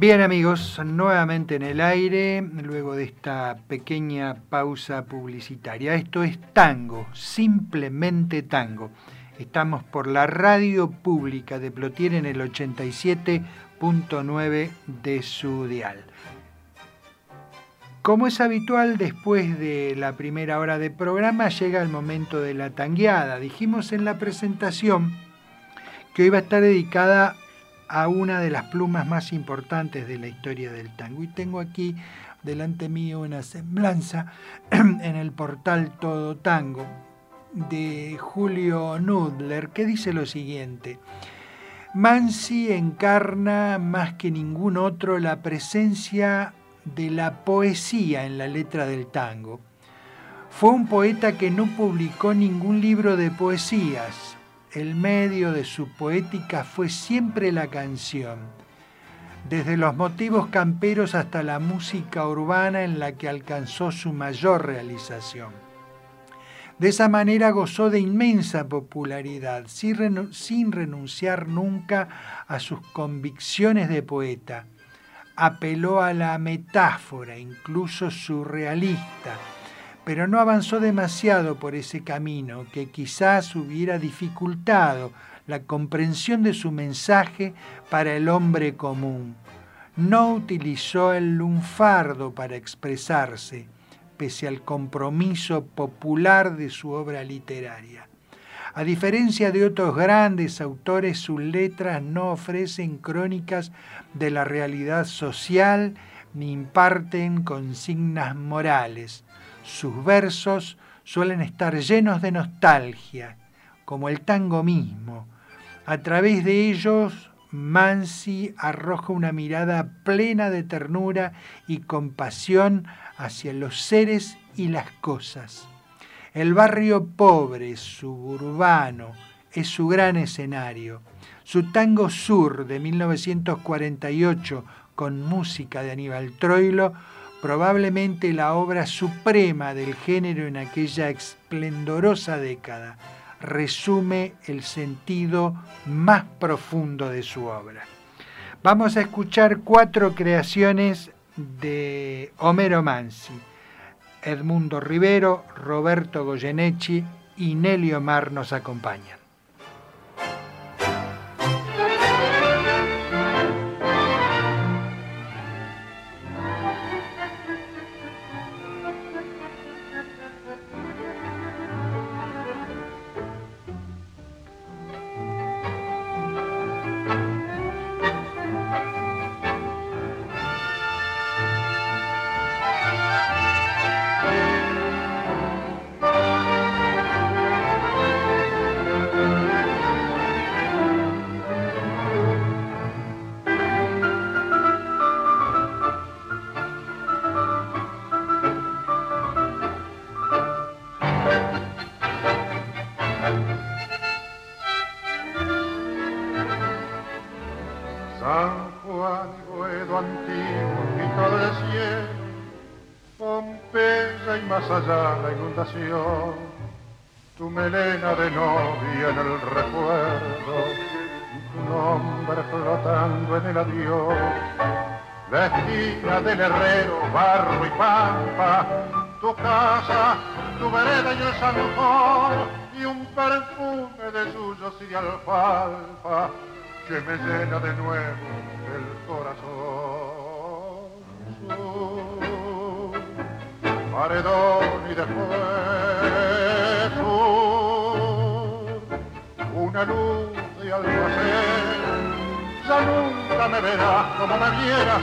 Bien amigos, nuevamente en el aire, luego de esta pequeña pausa publicitaria. Esto es tango, simplemente tango. Estamos por la radio pública de Plotier en el 87.9 de su dial. Como es habitual, después de la primera hora de programa llega el momento de la tangueada. Dijimos en la presentación que hoy va a estar dedicada a una de las plumas más importantes de la historia del tango. Y tengo aquí delante mío una semblanza (clears throat) en el portal Todo Tango de Julio Nudler que dice lo siguiente. Mansi encarna más que ningún otro la presencia de la poesía en la letra del tango. Fue un poeta que no publicó ningún libro de poesías, el medio de su poética fue siempre la canción, desde los motivos camperos hasta la música urbana en la que alcanzó su mayor realización. De esa manera gozó de inmensa popularidad, sin renunciar nunca a sus convicciones de poeta. Apeló a la metáfora, incluso surrealista, pero no avanzó demasiado por ese camino que quizás hubiera dificultado la comprensión de su mensaje para el hombre común. No utilizó el lunfardo para expresarse, pese al compromiso popular de su obra literaria. A diferencia de otros grandes autores, sus letras no ofrecen crónicas de la realidad social ni imparten consignas morales sus versos suelen estar llenos de nostalgia, como el tango mismo. A través de ellos, Mansi arroja una mirada plena de ternura y compasión hacia los seres y las cosas. El barrio pobre, suburbano, es su gran escenario. Su tango sur de 1948, con música de Aníbal Troilo, probablemente la obra suprema del género en aquella esplendorosa década. resume el sentido más profundo de su obra. Vamos a escuchar cuatro creaciones de Homero Mansi, Edmundo Rivero, Roberto Goyenechi y Nelio Mar nos acompañan.
Del herrero, barro y pampa, tu casa, tu vereda y el zanjón, y un perfume de suyos y alfalfa que me llena de nuevo el corazón. paredón y después una luz de almacén. Ya nunca me verás como me vieras,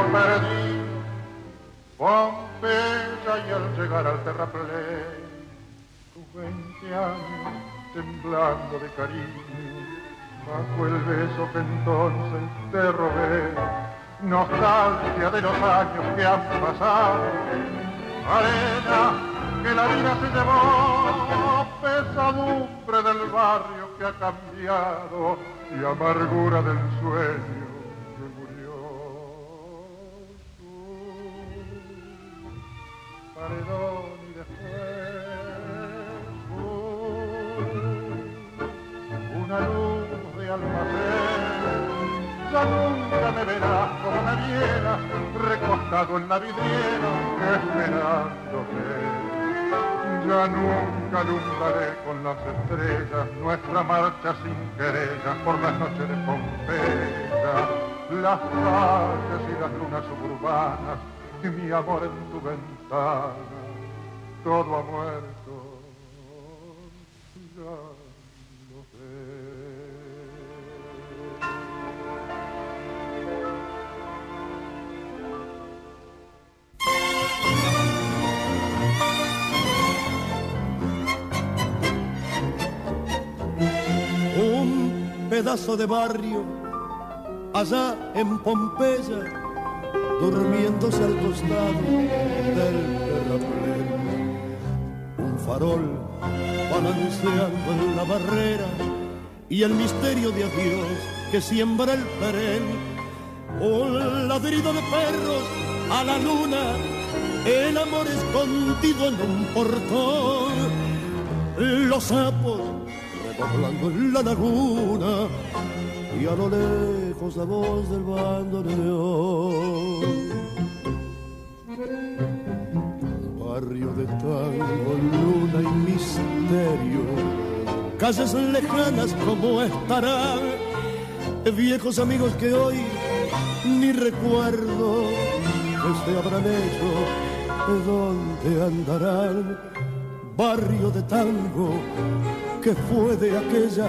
Cielo perdido, Pompeya y al llegar al terraplén, tus veinte años temblando de cariño, bajo el beso que entonces te robé, nostalgia de los años que han pasado, arena que la vida se llevó, pesadumbre del barrio que ha cambiado y amargura del sueño paredón y después una luz de almacén. Ya nunca me verás como me vieras, recostado en la vidriera, esperándote. Ya nunca alumbraré con las estrellas nuestra marcha sin querellas por las noches de Pompeya, las calles y las lunas suburbanas y mi amor en tu ventana. Todo ha muerto. Ya.
pedazo de barrio allá en Pompeya, durmiéndose al costado del terraplén. Un farol balanceando en la barrera y el misterio de adiós que siembra el perén. Un ladrido de perros a la luna, el amor escondido en un portón. Los sapos hablando en la laguna y a lo lejos la voz del bandoneón. Barrio de tango, luna y misterio, calles lejanas como estarán, viejos amigos que hoy ni recuerdo que se habrán hecho, de dónde andarán. Barrio de tango, que fue de aquella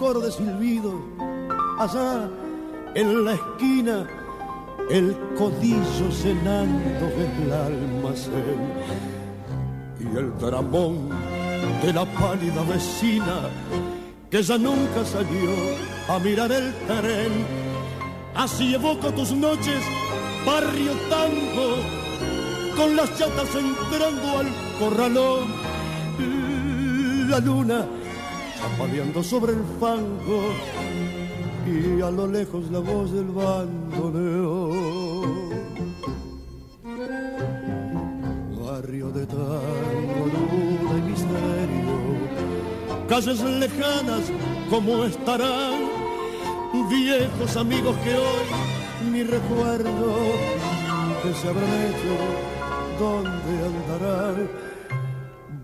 Coro de allá en la esquina el codillo cenando el almacén y el dramón de la pálida vecina que ya nunca salió a mirar el tren. Así evoco tus noches, barrio tango, con las chatas entrando al corralón. La luna chapaleando sobre el fango y a lo lejos la voz del bandoneón. Barrio de tango, luna y misterio, calles lejanas como estarán, viejos amigos que hoy ni recuerdo que se habrán hecho, dónde andarán.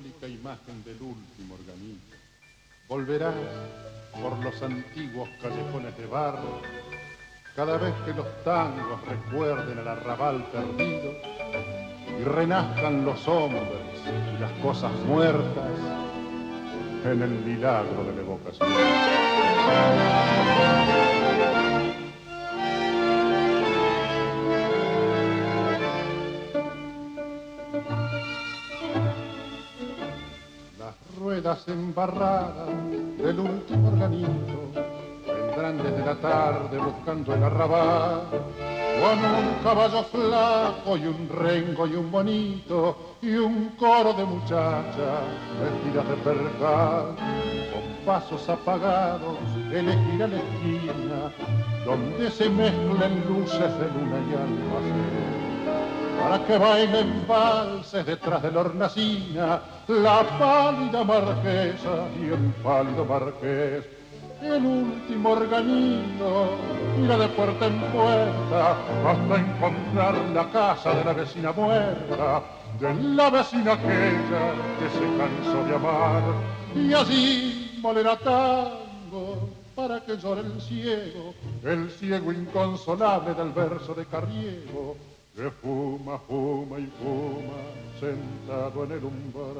Melancólica imagen del último organito, volverás por los antiguos callejones de barro, cada vez que los tangos recuerden el arrabal perdido y renazcan los hombres y las cosas muertas en el milagro de la evocación. Ruedas embarradas del último organito vendrán desde la tarde buscando el arrabal. Con un caballo flaco y un rengo y un bonito y un coro de muchachas vestidas de percal con pasos apagados elegir a la esquina donde se mezclen luces de luna y almacén para que bailen valses detrás de la hornacina la pálida marquesa y el pálido marqués. El último organito irá de puerta en puerta hasta encontrar la casa de la vecina muerta, de la vecina aquella que se cansó de amar. Y así molerá tango para que llore el ciego, el ciego inconsolable del verso de Carriego que fuma, fuma y fuma sentado en el umbral.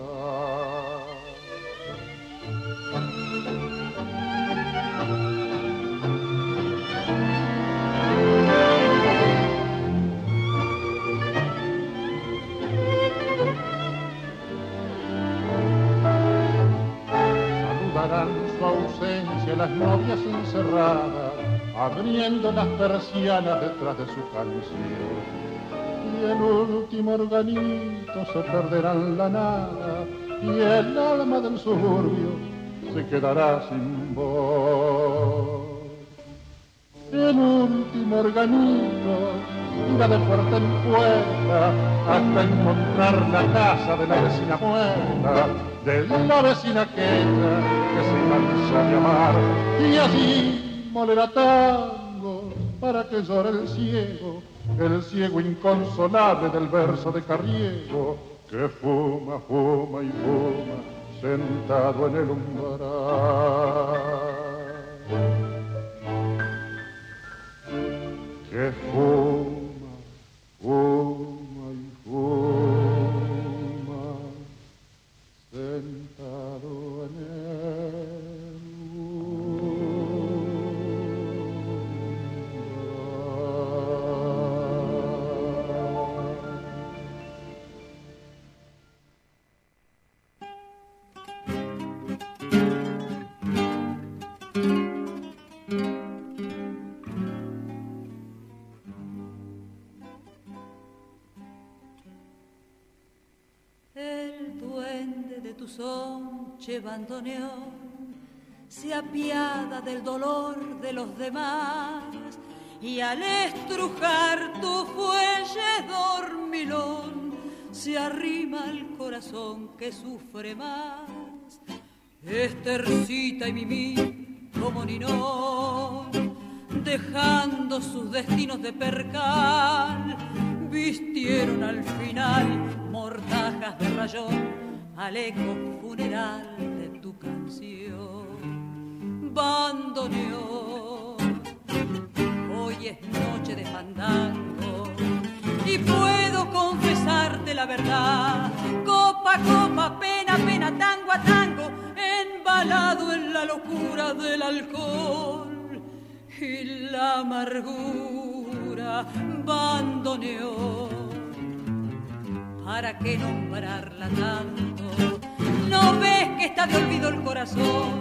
Saludarán su ausencia las novias encerradas, abriendo las persianas detrás de su canción. Y el último organito se perderá en la nada, y el alma del suburbio se quedará sin voz. El último organito irá de puerta en puerta hasta encontrar la casa de la vecina muerta, de la vecina aquella que se cansó de amar, y así molerá tango para que llore el ciego, el ciego inconsolable del verso de Carriego, que fuma, fuma y fuma sentado en el umbral. Que fuma, fuma
bandoneón se apiada del dolor de los demás y al estrujar tu fuelle dormilón se arrima el corazón que sufre más. Estercita y Mimi como Ninón, dejando sus destinos de percal, vistieron al final mortajas de rayón al eco funeral de tu canción. Bandoneón, hoy es noche de fandango y puedo confesarte la verdad. Copa, copa, pena, pena, tango a tango, embalado en la locura del alcohol y la amargura. Bandoneón ¿para qué nombrarla tanto? No ves que está de olvido el corazón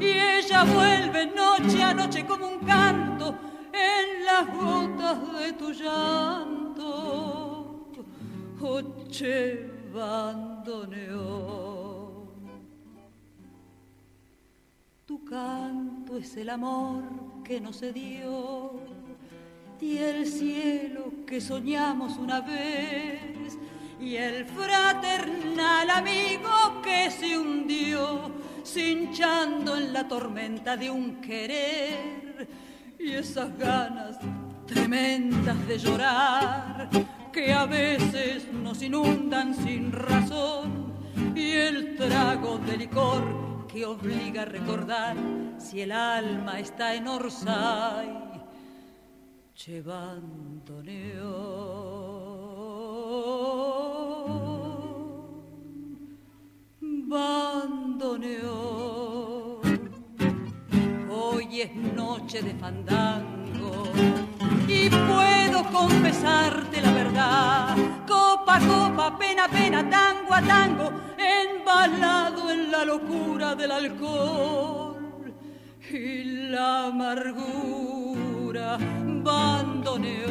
y ella vuelve noche a noche como un canto en las gotas de tu llanto. Oche bandoneón. Tu canto es el amor que no se dio y el cielo que soñamos una vez y el fraternal amigo que se hundió, cinchando en la tormenta de un querer, y esas ganas tremendas de llorar que a veces nos inundan sin razón, y el trago de licor que obliga a recordar si el alma está en Orsay, llevando bandoneón. Hoy es noche de fandango y puedo confesarte la verdad. Copa copa, pena pena, tango a tango, embalado en la locura del alcohol y la amargura bandoneón.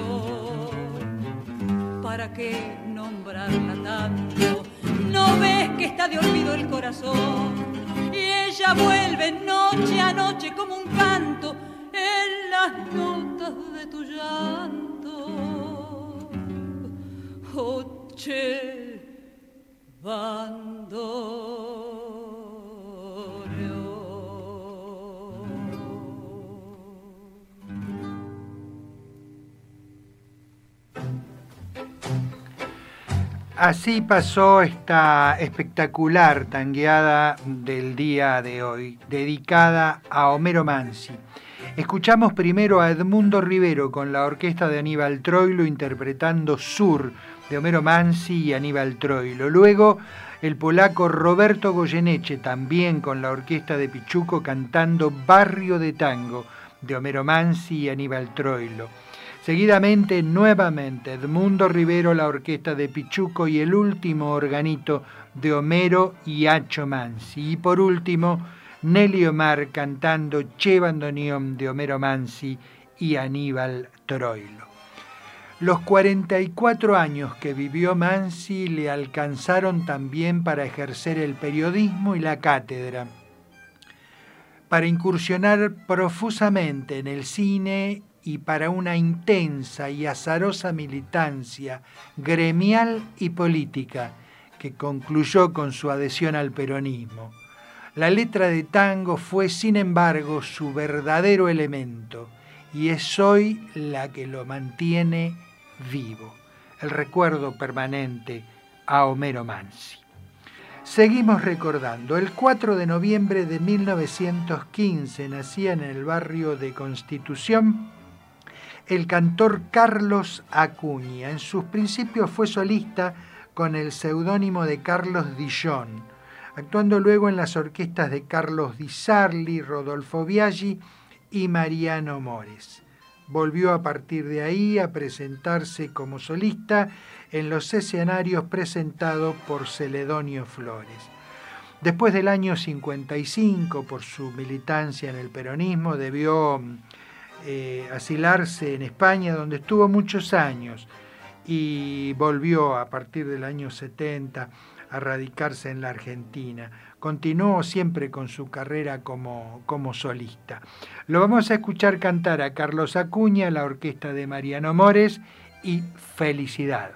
¿Para qué nombrarla tanto? No ves que está de olvido el corazón y ella vuelve noche a noche como un canto en las notas de tu llanto. Oche, bando.
Así pasó esta espectacular tangueada del día de hoy, dedicada a Homero Mansi. Escuchamos primero a Edmundo Rivero con la orquesta de Aníbal Troilo interpretando Sur de Homero Mansi y Aníbal Troilo. Luego el polaco Roberto Goyeneche también con la orquesta de Pichuco cantando Barrio de Tango de Homero Mansi y Aníbal Troilo. Seguidamente, nuevamente, Edmundo Rivero, la orquesta de Pichuco y el último organito de Homero y Acho Mansi. Y por último, Nelly Omar cantando Che Bandoneón de Homero Mansi y Aníbal Troilo. Los 44 años que vivió Mansi le alcanzaron también para ejercer el periodismo y la cátedra, para incursionar profusamente en el cine y para una intensa y azarosa militancia gremial y política que concluyó con su adhesión al peronismo. La letra de tango fue, sin embargo, su verdadero elemento y es hoy la que lo mantiene vivo, el recuerdo permanente a Homero Mansi. Seguimos recordando, el 4 de noviembre de 1915 nacía en el barrio de Constitución el cantor Carlos Acuña. En sus principios fue solista con el seudónimo de Carlos Dillon, actuando luego en las orquestas de Carlos Di Sarli, Rodolfo Biaggi y Mariano Mores. Volvió a partir de ahí a presentarse como solista en los escenarios presentados por Celedonio Flores. Después del año 55, por su militancia en el peronismo, debió eh, asilarse en España, donde estuvo muchos años y volvió a partir del año 70 a radicarse en la Argentina. Continuó siempre con su carrera como, como solista. Lo vamos a escuchar cantar a Carlos Acuña, la orquesta de Mariano Mores y Felicidad.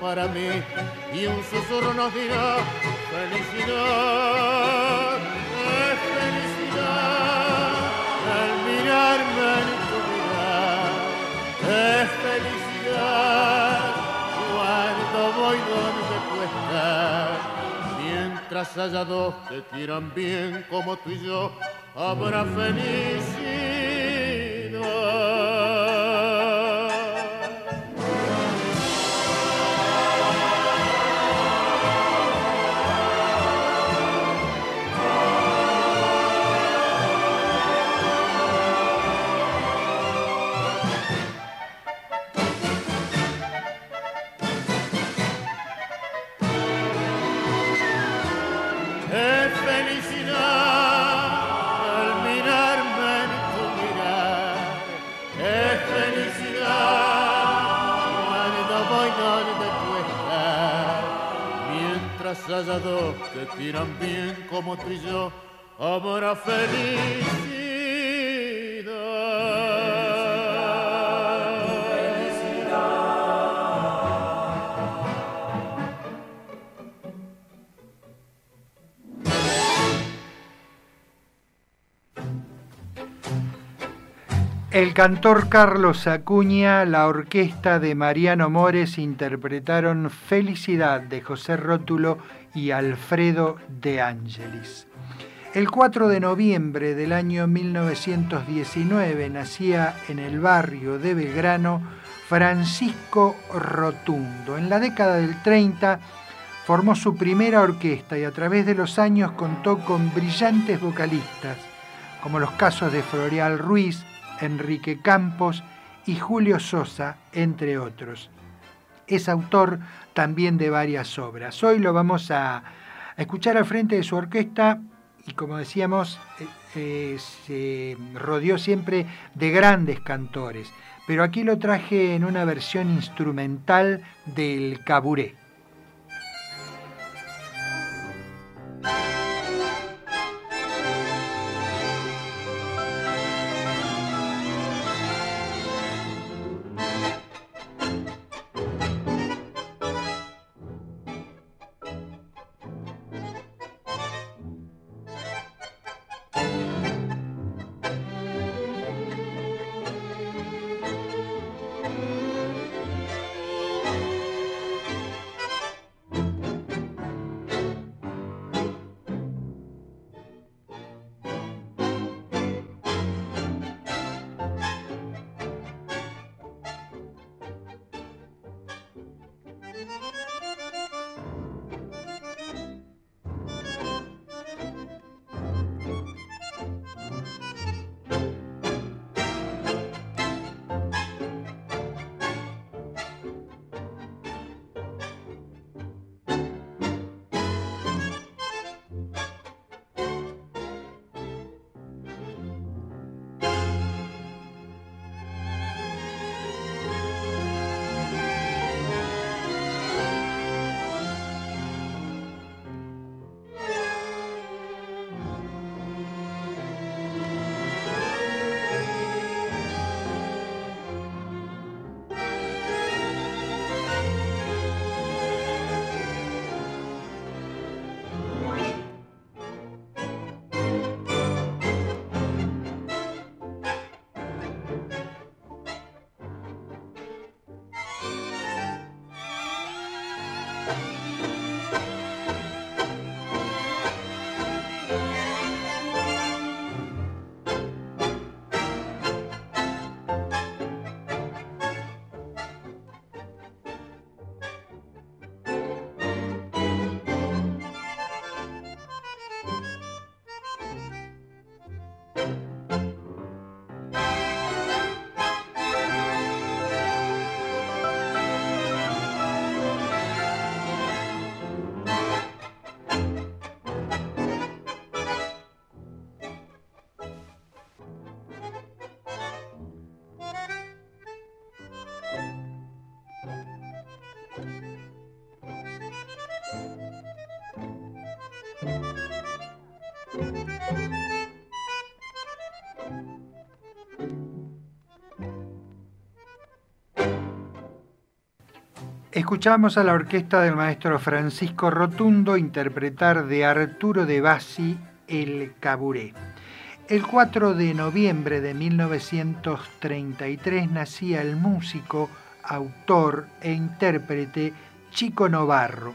Para mí y un susurro nos dirá felicidad, es felicidad el mirarme en tu mirar, es felicidad cuando voy donde tú estás. Mientras haya dos que quieran bien como tú y yo, habrá felicidad. Como tú y yo, felicidad.
El cantor Carlos Acuña, la orquesta de Mariano Mores interpretaron Felicidad de José Rótulo y Alfredo de Ángelis. El 4 de noviembre del año 1919 nacía en el barrio de Belgrano Francisco Rotundo. En la década del 30 formó su primera orquesta y a través de los años contó con brillantes vocalistas, como los casos de Florial Ruiz, Enrique Campos y Julio Sosa, entre otros. Es autor también de varias obras. Hoy lo vamos a, escuchar al frente de su orquesta y como decíamos, eh, eh, se rodeó siempre de grandes cantores, pero aquí lo traje en una versión instrumental del caburé. Escuchamos a la orquesta del maestro Francisco Rotundo interpretar de Arturo de Bassi El Caburé. El 4 de noviembre de 1933 nacía el músico, autor e intérprete Chico Novarro.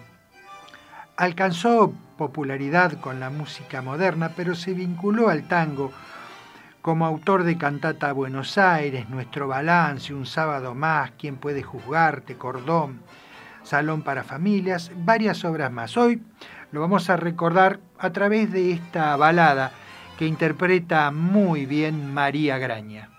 Alcanzó popularidad con la música moderna, pero se vinculó al tango como autor de Cantata Buenos Aires, Nuestro Balance, Un Sábado Más, ¿Quién puede juzgarte? Cordón, Salón para Familias, varias obras más. Hoy lo vamos a recordar a través de esta balada que interpreta muy bien María Graña.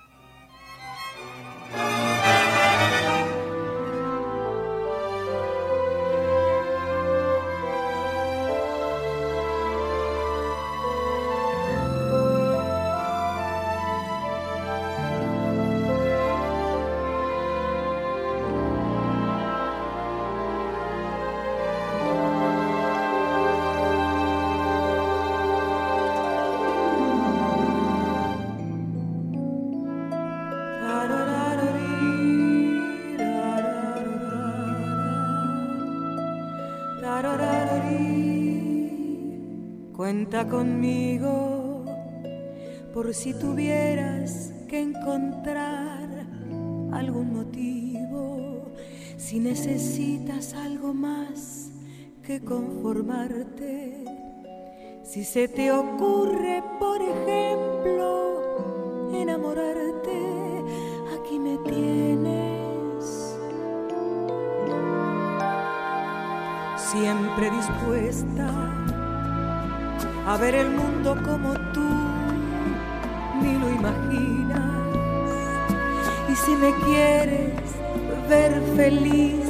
Si tuvieras que encontrar algún motivo, si necesitas algo más que conformarte, si se te ocurre, por ejemplo, enamorarte, aquí me tienes. Siempre dispuesta a ver el mundo como tú imaginas. Y si me quieres ver feliz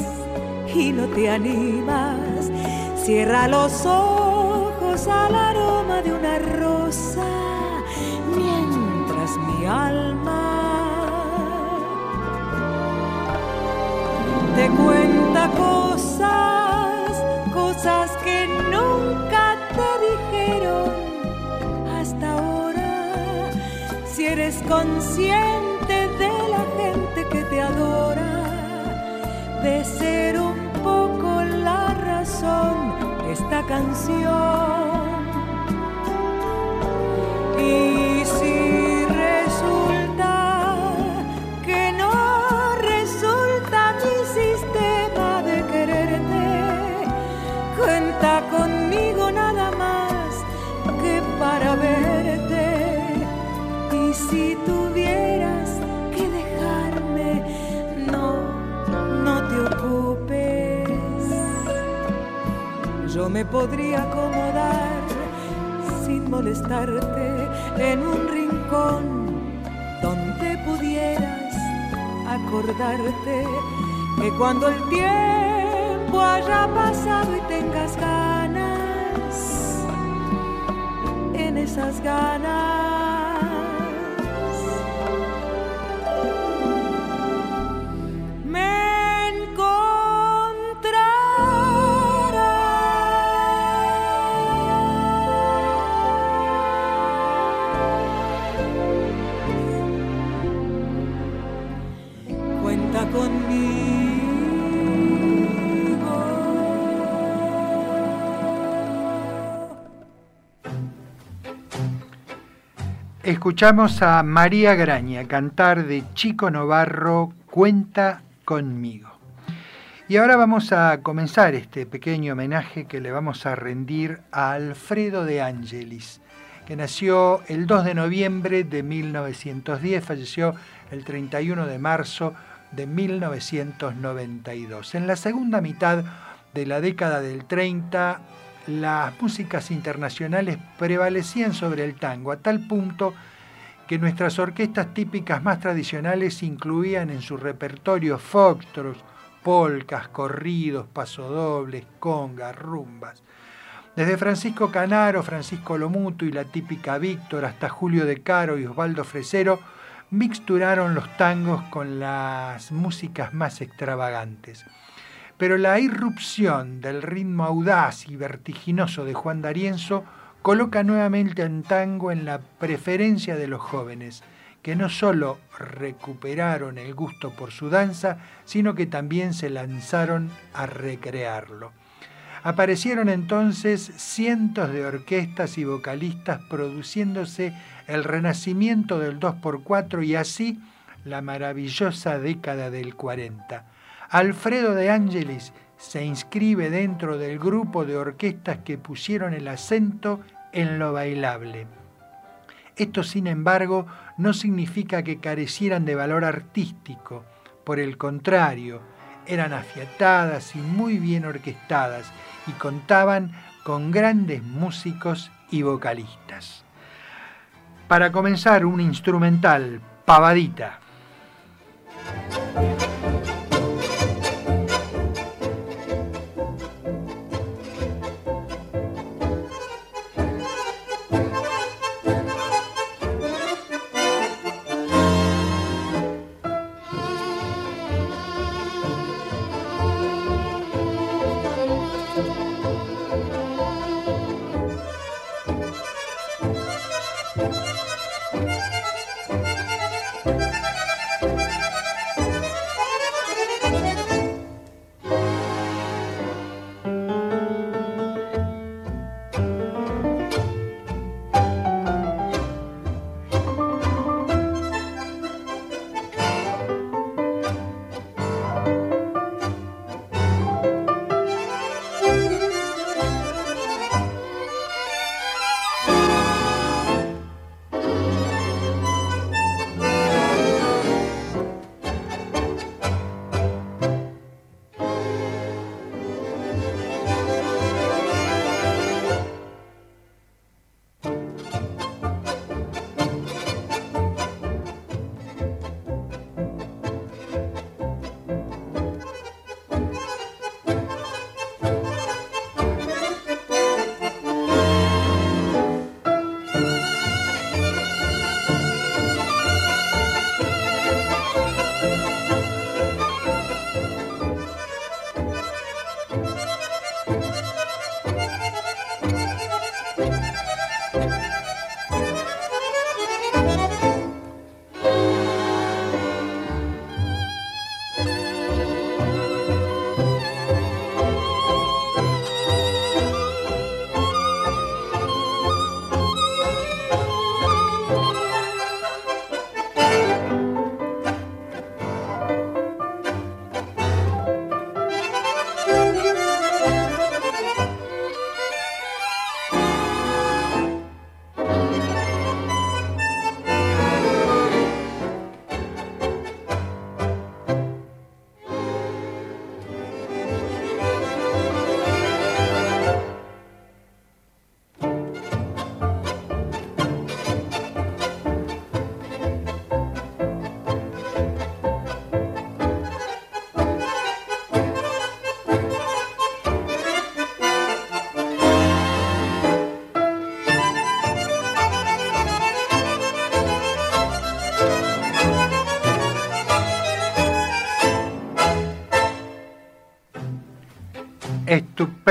y no te animas, cierra los ojos al aroma de una rosa mientras mi alma te cuenta cosas, cosas que eres consciente de la gente que te adora, de ser un poco la razón de esta canción. Podría acomodar sin molestarte en un rincón donde pudieras acordarte que cuando el tiempo haya pasado y tengas ganas esas ganas.
Escuchamos a María Graña cantar de Chico Novarro, Cuenta conmigo. Y ahora vamos a comenzar este pequeño homenaje que le vamos a rendir a Alfredo de Angelis, que nació el 2 de noviembre de 1910, falleció el 31 de marzo de 1992. En la segunda mitad de la década del 30, las músicas internacionales prevalecían sobre el tango, a tal punto que nuestras orquestas típicas más tradicionales incluían en su repertorio foxtros, polcas, corridos, pasodobles, congas, rumbas. Desde Francisco Canaro, Francisco Lomuto y la típica Víctor hasta Julio De Caro y Osvaldo Fresero mixturaron los tangos con las músicas más extravagantes. pero la irrupción del ritmo audaz y vertiginoso de Juan D'Arienzo coloca nuevamente en tango en la preferencia de los jóvenes, que no solo recuperaron el gusto por su danza, sino que también se lanzaron a recrearlo. Aparecieron entonces cientos de orquestas y vocalistas produciéndose el renacimiento del 2x4 y así la maravillosa década del 40. Alfredo de Ángeles se inscribe dentro del grupo de orquestas que pusieron el acento en lo bailable. Esto, sin embargo, no significa que carecieran de valor artístico. Por el contrario, eran afiatadas y muy bien orquestadas y contaban con grandes músicos y vocalistas. Para comenzar, un instrumental, Pavadita.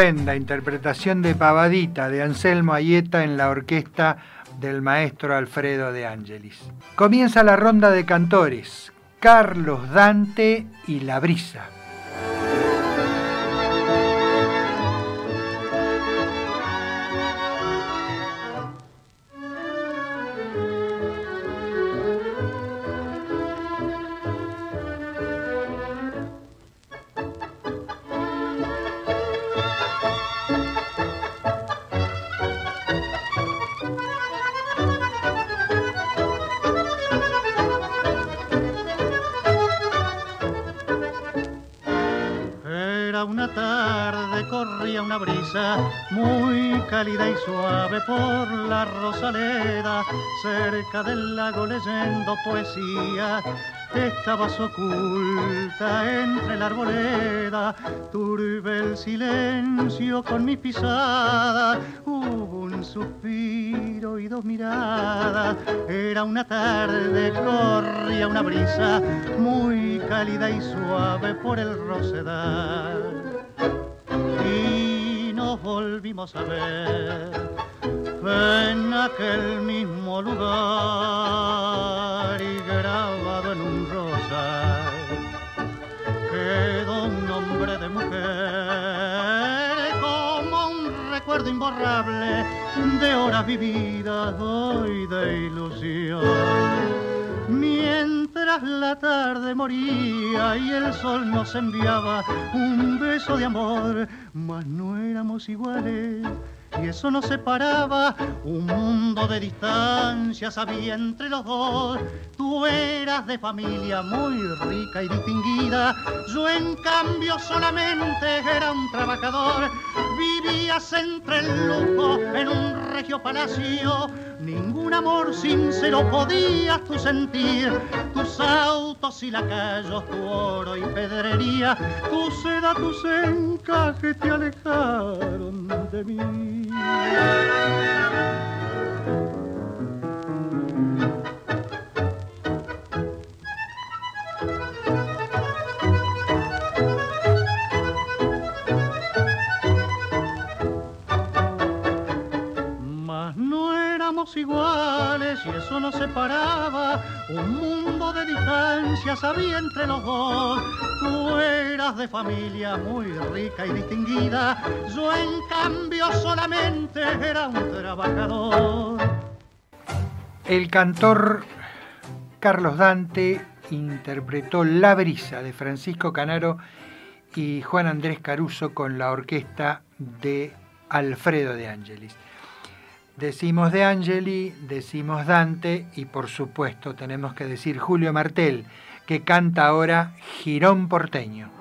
Interpretación de Pavadita de Anselmo Ayeta en la orquesta del maestro Alfredo de Ángelis. Comienza la ronda de cantores, Carlos Dante y La Brisa.
Cálida y suave por la rosaleda, cerca del lago leyendo poesía. estabas oculta entre la arboleda, turbe el silencio con mi pisada, hubo un suspiro y dos miradas, era una tarde, corría una brisa muy cálida y suave por el rosedal. Volvimos a ver en aquel mismo lugar y grabado en un rosal quedó un nombre de mujer como un recuerdo imborrable de horas vividas hoy de ilusión. Mientras la tarde moría y el sol nos enviaba un beso de amor, mas no éramos iguales y eso nos separaba, un mundo de distancias había entre los dos. Tú eras de familia muy rica y distinguida, yo en cambio solamente era un trabajador. Vivías entre el lujo en un regio palacio, ningún amor sincero podías tú sentir. Tus autos y lacayos, tu oro y pedrería, tu seda, tus encajes te alejaron de mí. No éramos iguales y eso nos separaba. Un mundo de distancias había entre los dos. Tú eras de familia muy rica y distinguida. Yo en cambio solamente era un trabajador.
El cantor Carlos Dante interpretó La Brisa de Francisco Canaro y Juan Andrés Caruso con la orquesta de Alfredo de Angelis. Decimos de Angeli, decimos Dante y por supuesto tenemos que decir Julio Martel, que canta ahora Girón porteño.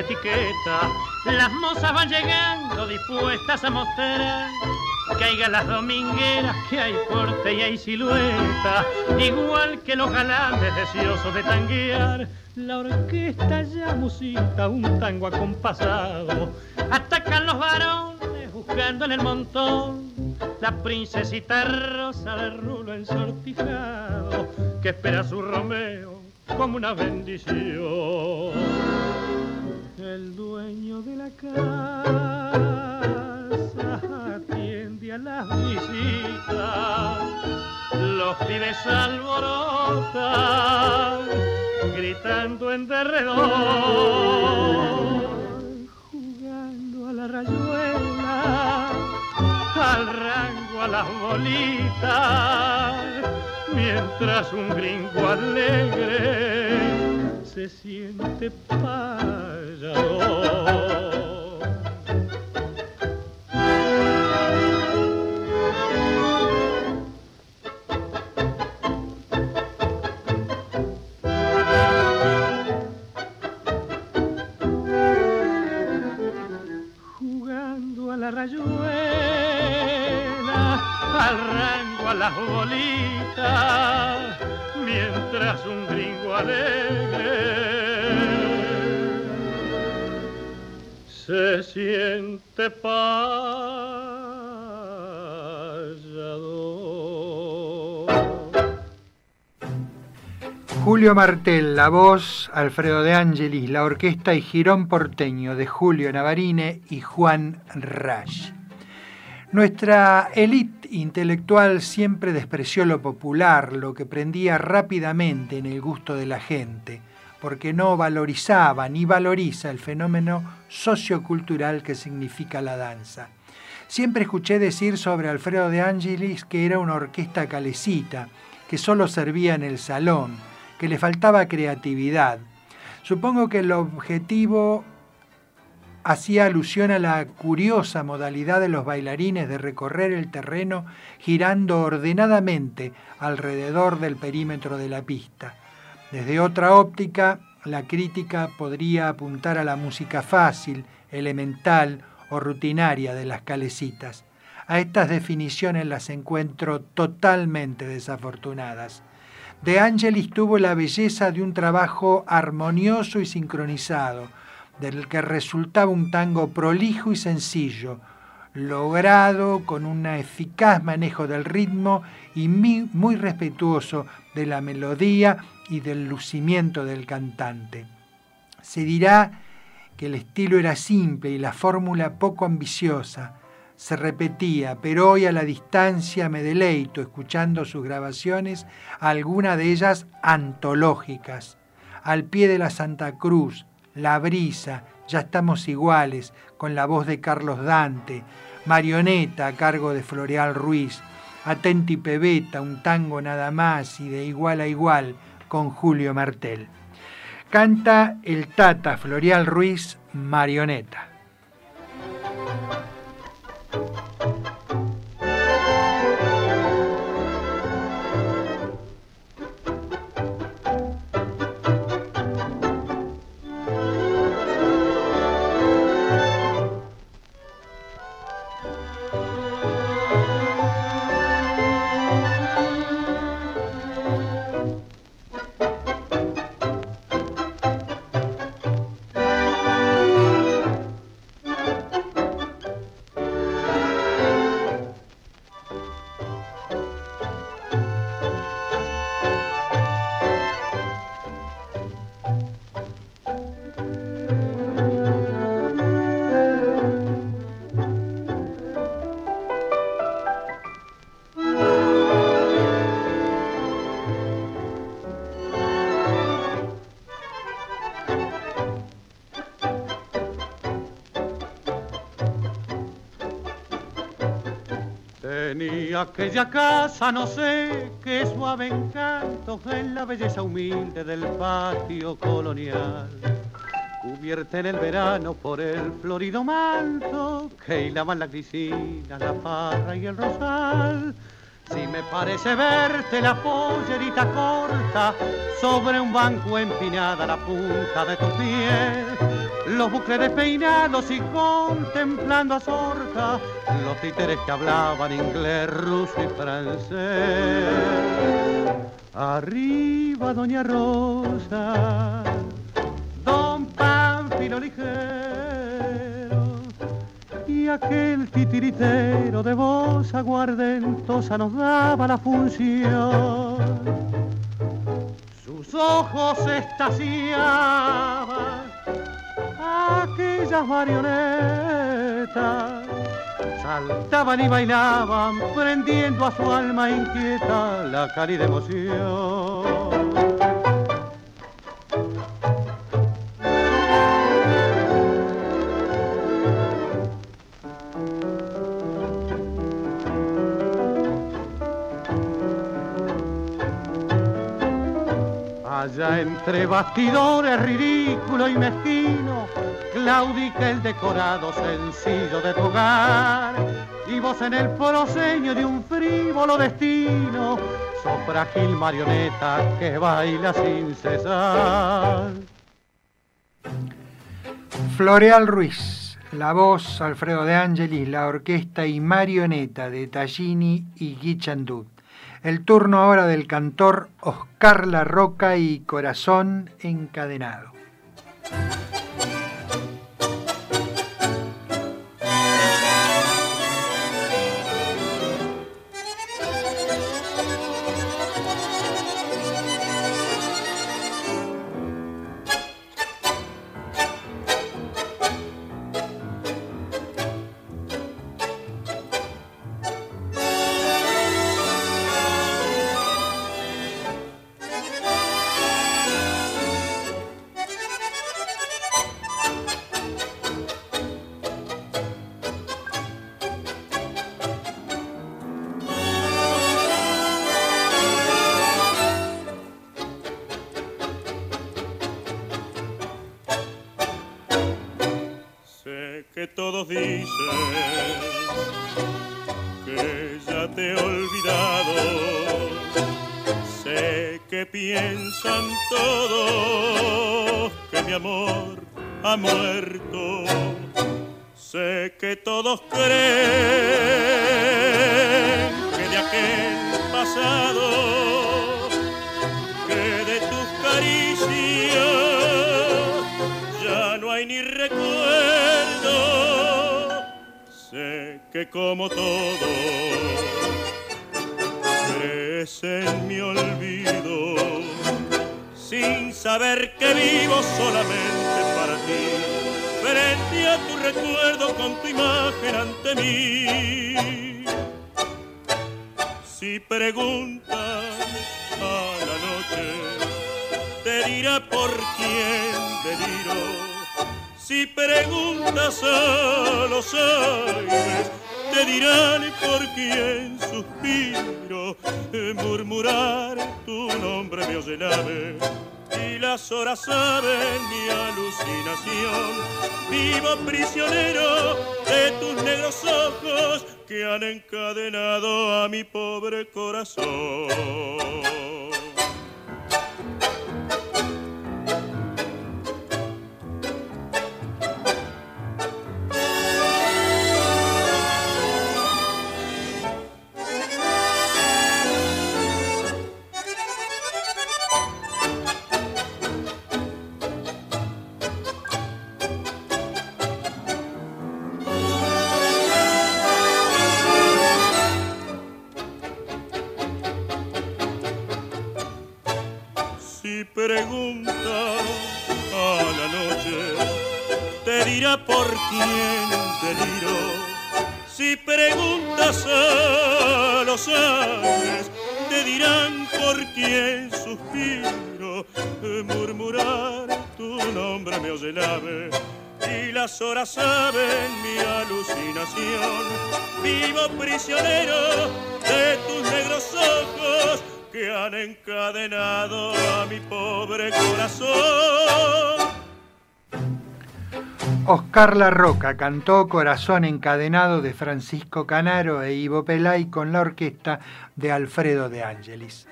Etiqueta. Las mozas van llegando dispuestas a mostrar que hay las domingueras, que hay porte y hay silueta. Igual que los galanes deseosos de tanguear, la orquesta ya musita un tango acompasado. Atacan los varones buscando en el montón la princesita rosa de rulo ensortijado que espera su Romeo como una bendición. El dueño de la casa atiende a las visitas, los pibes alborotan, gritando en derredor, jugando a la rayuela, al rango, a las bolitas mientras un gringo alegre se siente payador. Jugando a la rayuela, al rango, a las bolitas, mientras un gringo alegre se siente payador.
Julio Martel, la voz, Alfredo de Angelis, la orquesta y girón porteño de Julio Navarine y Juan Rash. Nuestra élite intelectual siempre despreció lo popular, lo que prendía rápidamente en el gusto de la gente, porque no valorizaba ni valoriza el fenómeno sociocultural que significa la danza. Siempre escuché decir sobre Alfredo de Angelis que era una orquesta calecita, que solo servía en el salón, que le faltaba creatividad. Supongo que el objetivo hacía alusión a la curiosa modalidad de los bailarines de recorrer el terreno girando ordenadamente alrededor del perímetro de la pista. Desde otra óptica, la crítica podría apuntar a la música fácil, elemental o rutinaria de las calecitas. A estas definiciones las encuentro totalmente desafortunadas. De Angelis tuvo la belleza de un trabajo armonioso y sincronizado, del que resultaba un tango prolijo y sencillo, logrado con un eficaz manejo del ritmo y muy respetuoso de la melodía y del lucimiento del cantante. Se dirá que el estilo era simple y la fórmula poco ambiciosa, se repetía, pero hoy a la distancia me deleito escuchando sus grabaciones, algunas de ellas antológicas. Al pie de la Santa Cruz, La Brisa, Ya estamos iguales, con la voz de Carlos Dante, Marioneta a cargo de Floreal Ruiz, Atenti Pebeta, un tango nada más y de igual a igual con Julio Martel. Canta el Tata Floreal Ruiz, Marioneta.
Aquella casa no sé qué suave encanto en la belleza humilde del patio colonial. Cubierta en el verano por el florido manto que hilaban la grisina, la parra y el rosal. Si me parece verte la pollerita corta sobre un banco empinada la punta de tu piel los bucles despeinados y contemplando a Sorca, los títeres que hablaban inglés, ruso y francés. Arriba Doña Rosa, Don Pánfilo ligero y aquel titiritero de voz aguardentosa nos daba la función. Sus ojos estaciaban aquellas marionetas saltaban y bailaban, prendiendo a su alma inquieta la cálida emoción. Allá entre bastidores ridículo y mezquino, claudica el decorado sencillo de tu hogar. Y vos en el proseño de un frívolo destino, sos frágil marioneta que baila sin cesar.
Floreal Ruiz, la voz Alfredo de Angelis, la orquesta y marioneta de Tallini y Guichandut. El turno ahora del cantor Oscar La Roca y Corazón Encadenado.
Ha muerto. Sé que todos creen que de aquel pasado, que de tus caricias ya no hay ni recuerdo. Sé que como todo crees en mi olvido, sin saber que vivo solamente para ti frente a tu recuerdo con tu imagen ante mí. Si preguntas a la noche, te dirá por quién deliro. Si preguntas a los aires, te dirán por quién suspiro. Murmurar tu nombre me oye y las horas saben mi alucinación. Vivo prisionero de tus negros ojos que han encadenado a mi pobre corazón. Si preguntas a los ángeles, te dirán por quién suspiro. Murmurar tu nombre me oye el ave y las horas saben mi alucinación. Vivo prisionero de tus negros ojos que han encadenado a mi pobre corazón.
Oscar La Roca cantó Corazón encadenado de Francisco Canaro e Ivo Pelay con la orquesta de Alfredo de Angelis.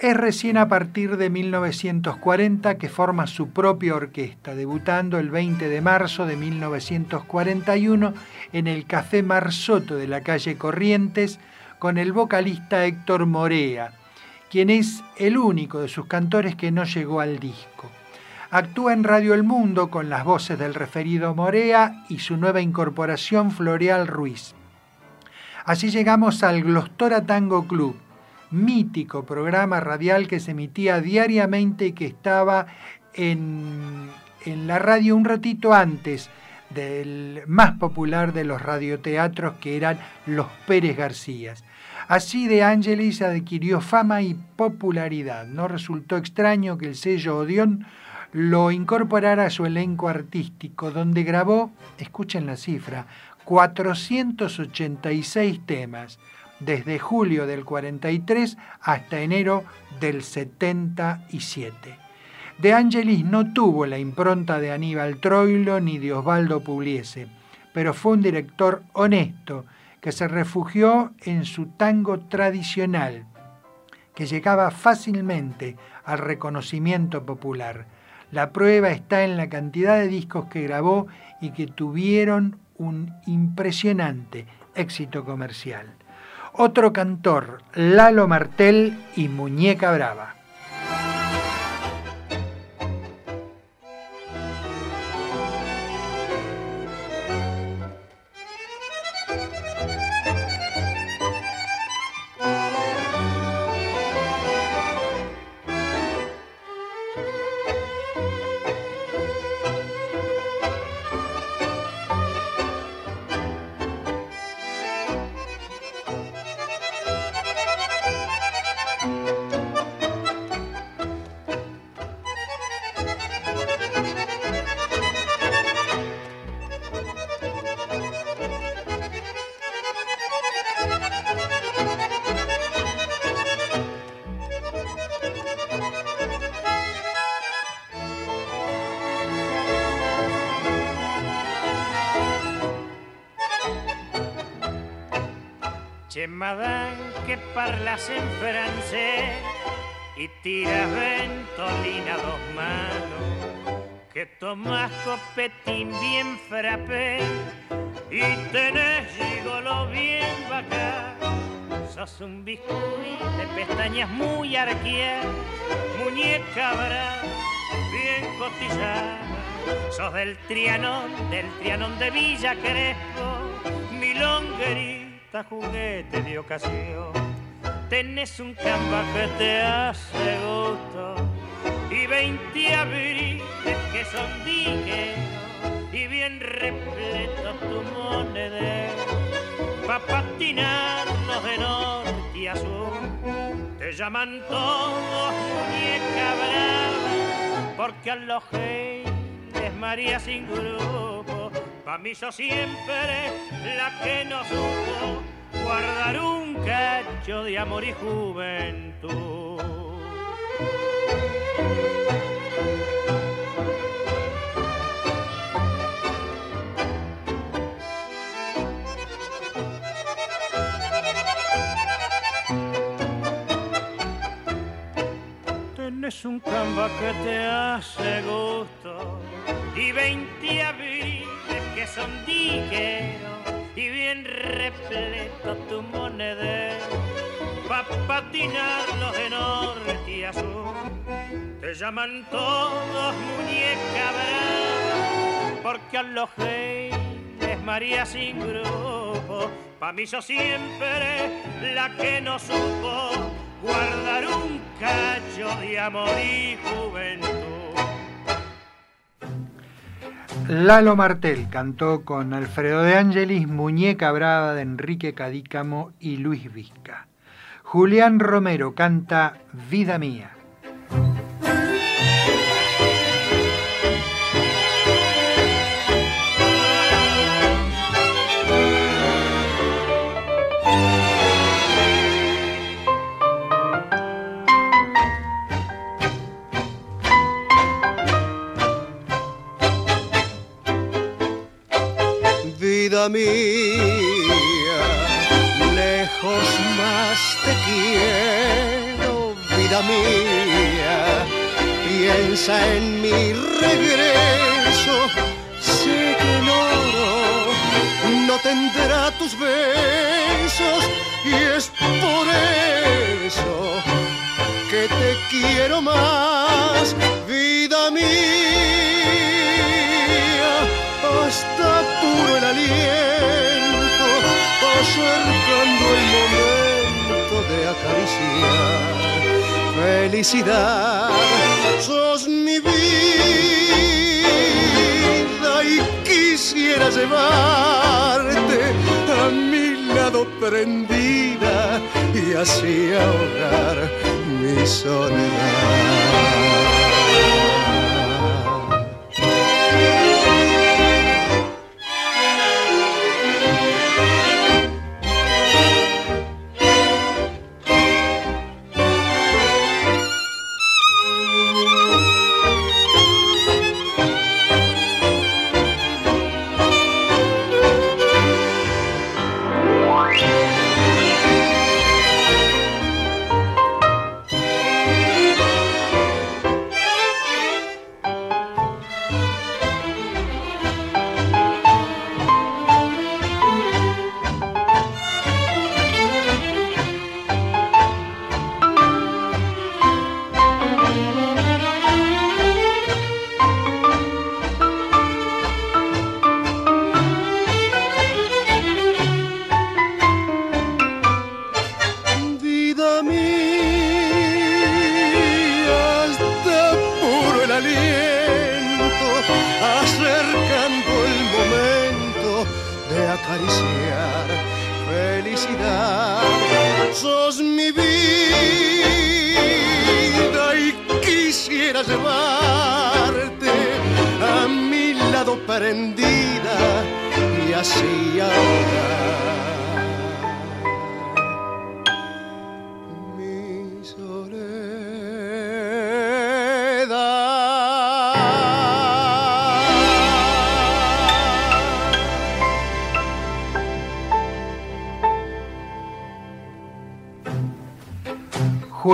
Es recién a partir de 1940 que forma su propia orquesta, debutando el 20 de marzo de 1941 en el Café Marsoto de la calle Corrientes con el vocalista Héctor Morea, quien es el único de sus cantores que no llegó al disco. Actúa en Radio El Mundo con las voces del referido Morea y su nueva incorporación Floreal Ruiz. Así llegamos al Glostora Tango Club, mítico programa radial que se emitía diariamente y que estaba en, en la radio un ratito antes del más popular de los radioteatros que eran Los Pérez Garcías. Así de Angelis adquirió fama y popularidad. No resultó extraño que el sello Odeón lo incorporara a su elenco artístico, donde grabó, escuchen la cifra, 486 temas, desde julio del 43 hasta enero del 77. De Angelis no tuvo la impronta de Aníbal Troilo ni de Osvaldo Pugliese, pero fue un director honesto que se refugió en su tango tradicional, que llegaba fácilmente al reconocimiento popular. La prueba está en la cantidad de discos que grabó y que tuvieron un impresionante éxito comercial. Otro cantor, Lalo Martel y Muñeca Brava.
Del Trianón, del Trianón de Villa Crespo, mi longuerita juguete de ocasión. Tenés un camba que te hace gusto y 20 abriles que son digueros y bien repleto tu monedero pa' patinarlos de norte a sur. Te llaman todos muñeca brava porque a es María sin grupo. Pa' mí sos siempre la que no supo guardar un cacho de amor y juventud. Tenés un camba que te hace gusto y 20 abriles que son digueros y bien repleto tu monedero pa' patinarlos de norte a sur. Te llaman todos muñeca brava porque a los es María sin grupo. Pa' mí yo siempre la que no supo guardar un cacho de amor y juventud.
Lalo Martel cantó con Alfredo de Angelis Muñeca Brava de Enrique Cadícamo y Luis Vizca. Julián Romero canta Vida Mía.
Vida mía, lejos más te quiero, vida mía, piensa en mi regreso, sé que oro no tendrá tus besos y es por eso que te quiero más, vida mía hasta puro el aliento, acercando el momento de acariciar. Felicidad, sos mi vida y quisiera llevarte a mi lado prendida y así ahogar mi soledad.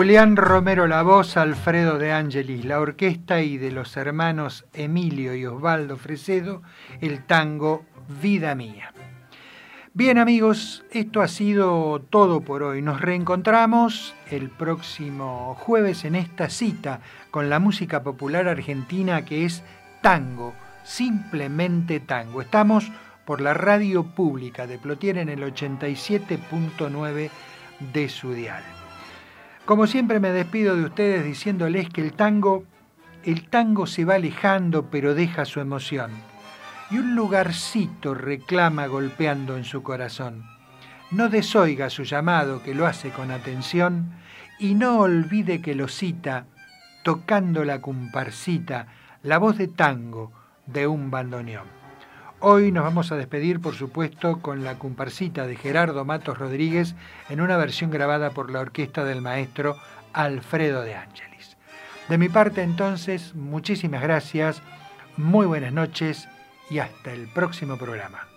Julián Romero la voz, Alfredo de Angelis la orquesta y de los hermanos Emilio y Osvaldo Fresedo el tango Vida Mía. Bien amigos, esto ha sido todo por hoy. Nos reencontramos el próximo jueves en esta cita con la música popular argentina que es tango, simplemente tango. Estamos por la radio pública de Plotier en el 87.9 de su dial. Como siempre me despido de ustedes diciéndoles que el tango, el tango se va alejando pero deja su emoción. Y un lugarcito reclama golpeando en su corazón. No desoiga su llamado que lo hace con atención y no olvide que lo cita, tocando la comparsita, la voz de tango de un bandoneón. Hoy nos vamos a despedir, por supuesto, con la comparsita de Gerardo Matos Rodríguez en una versión grabada por la orquesta del maestro Alfredo de Ángelis. De mi parte, entonces, muchísimas gracias, muy buenas noches y hasta el próximo programa.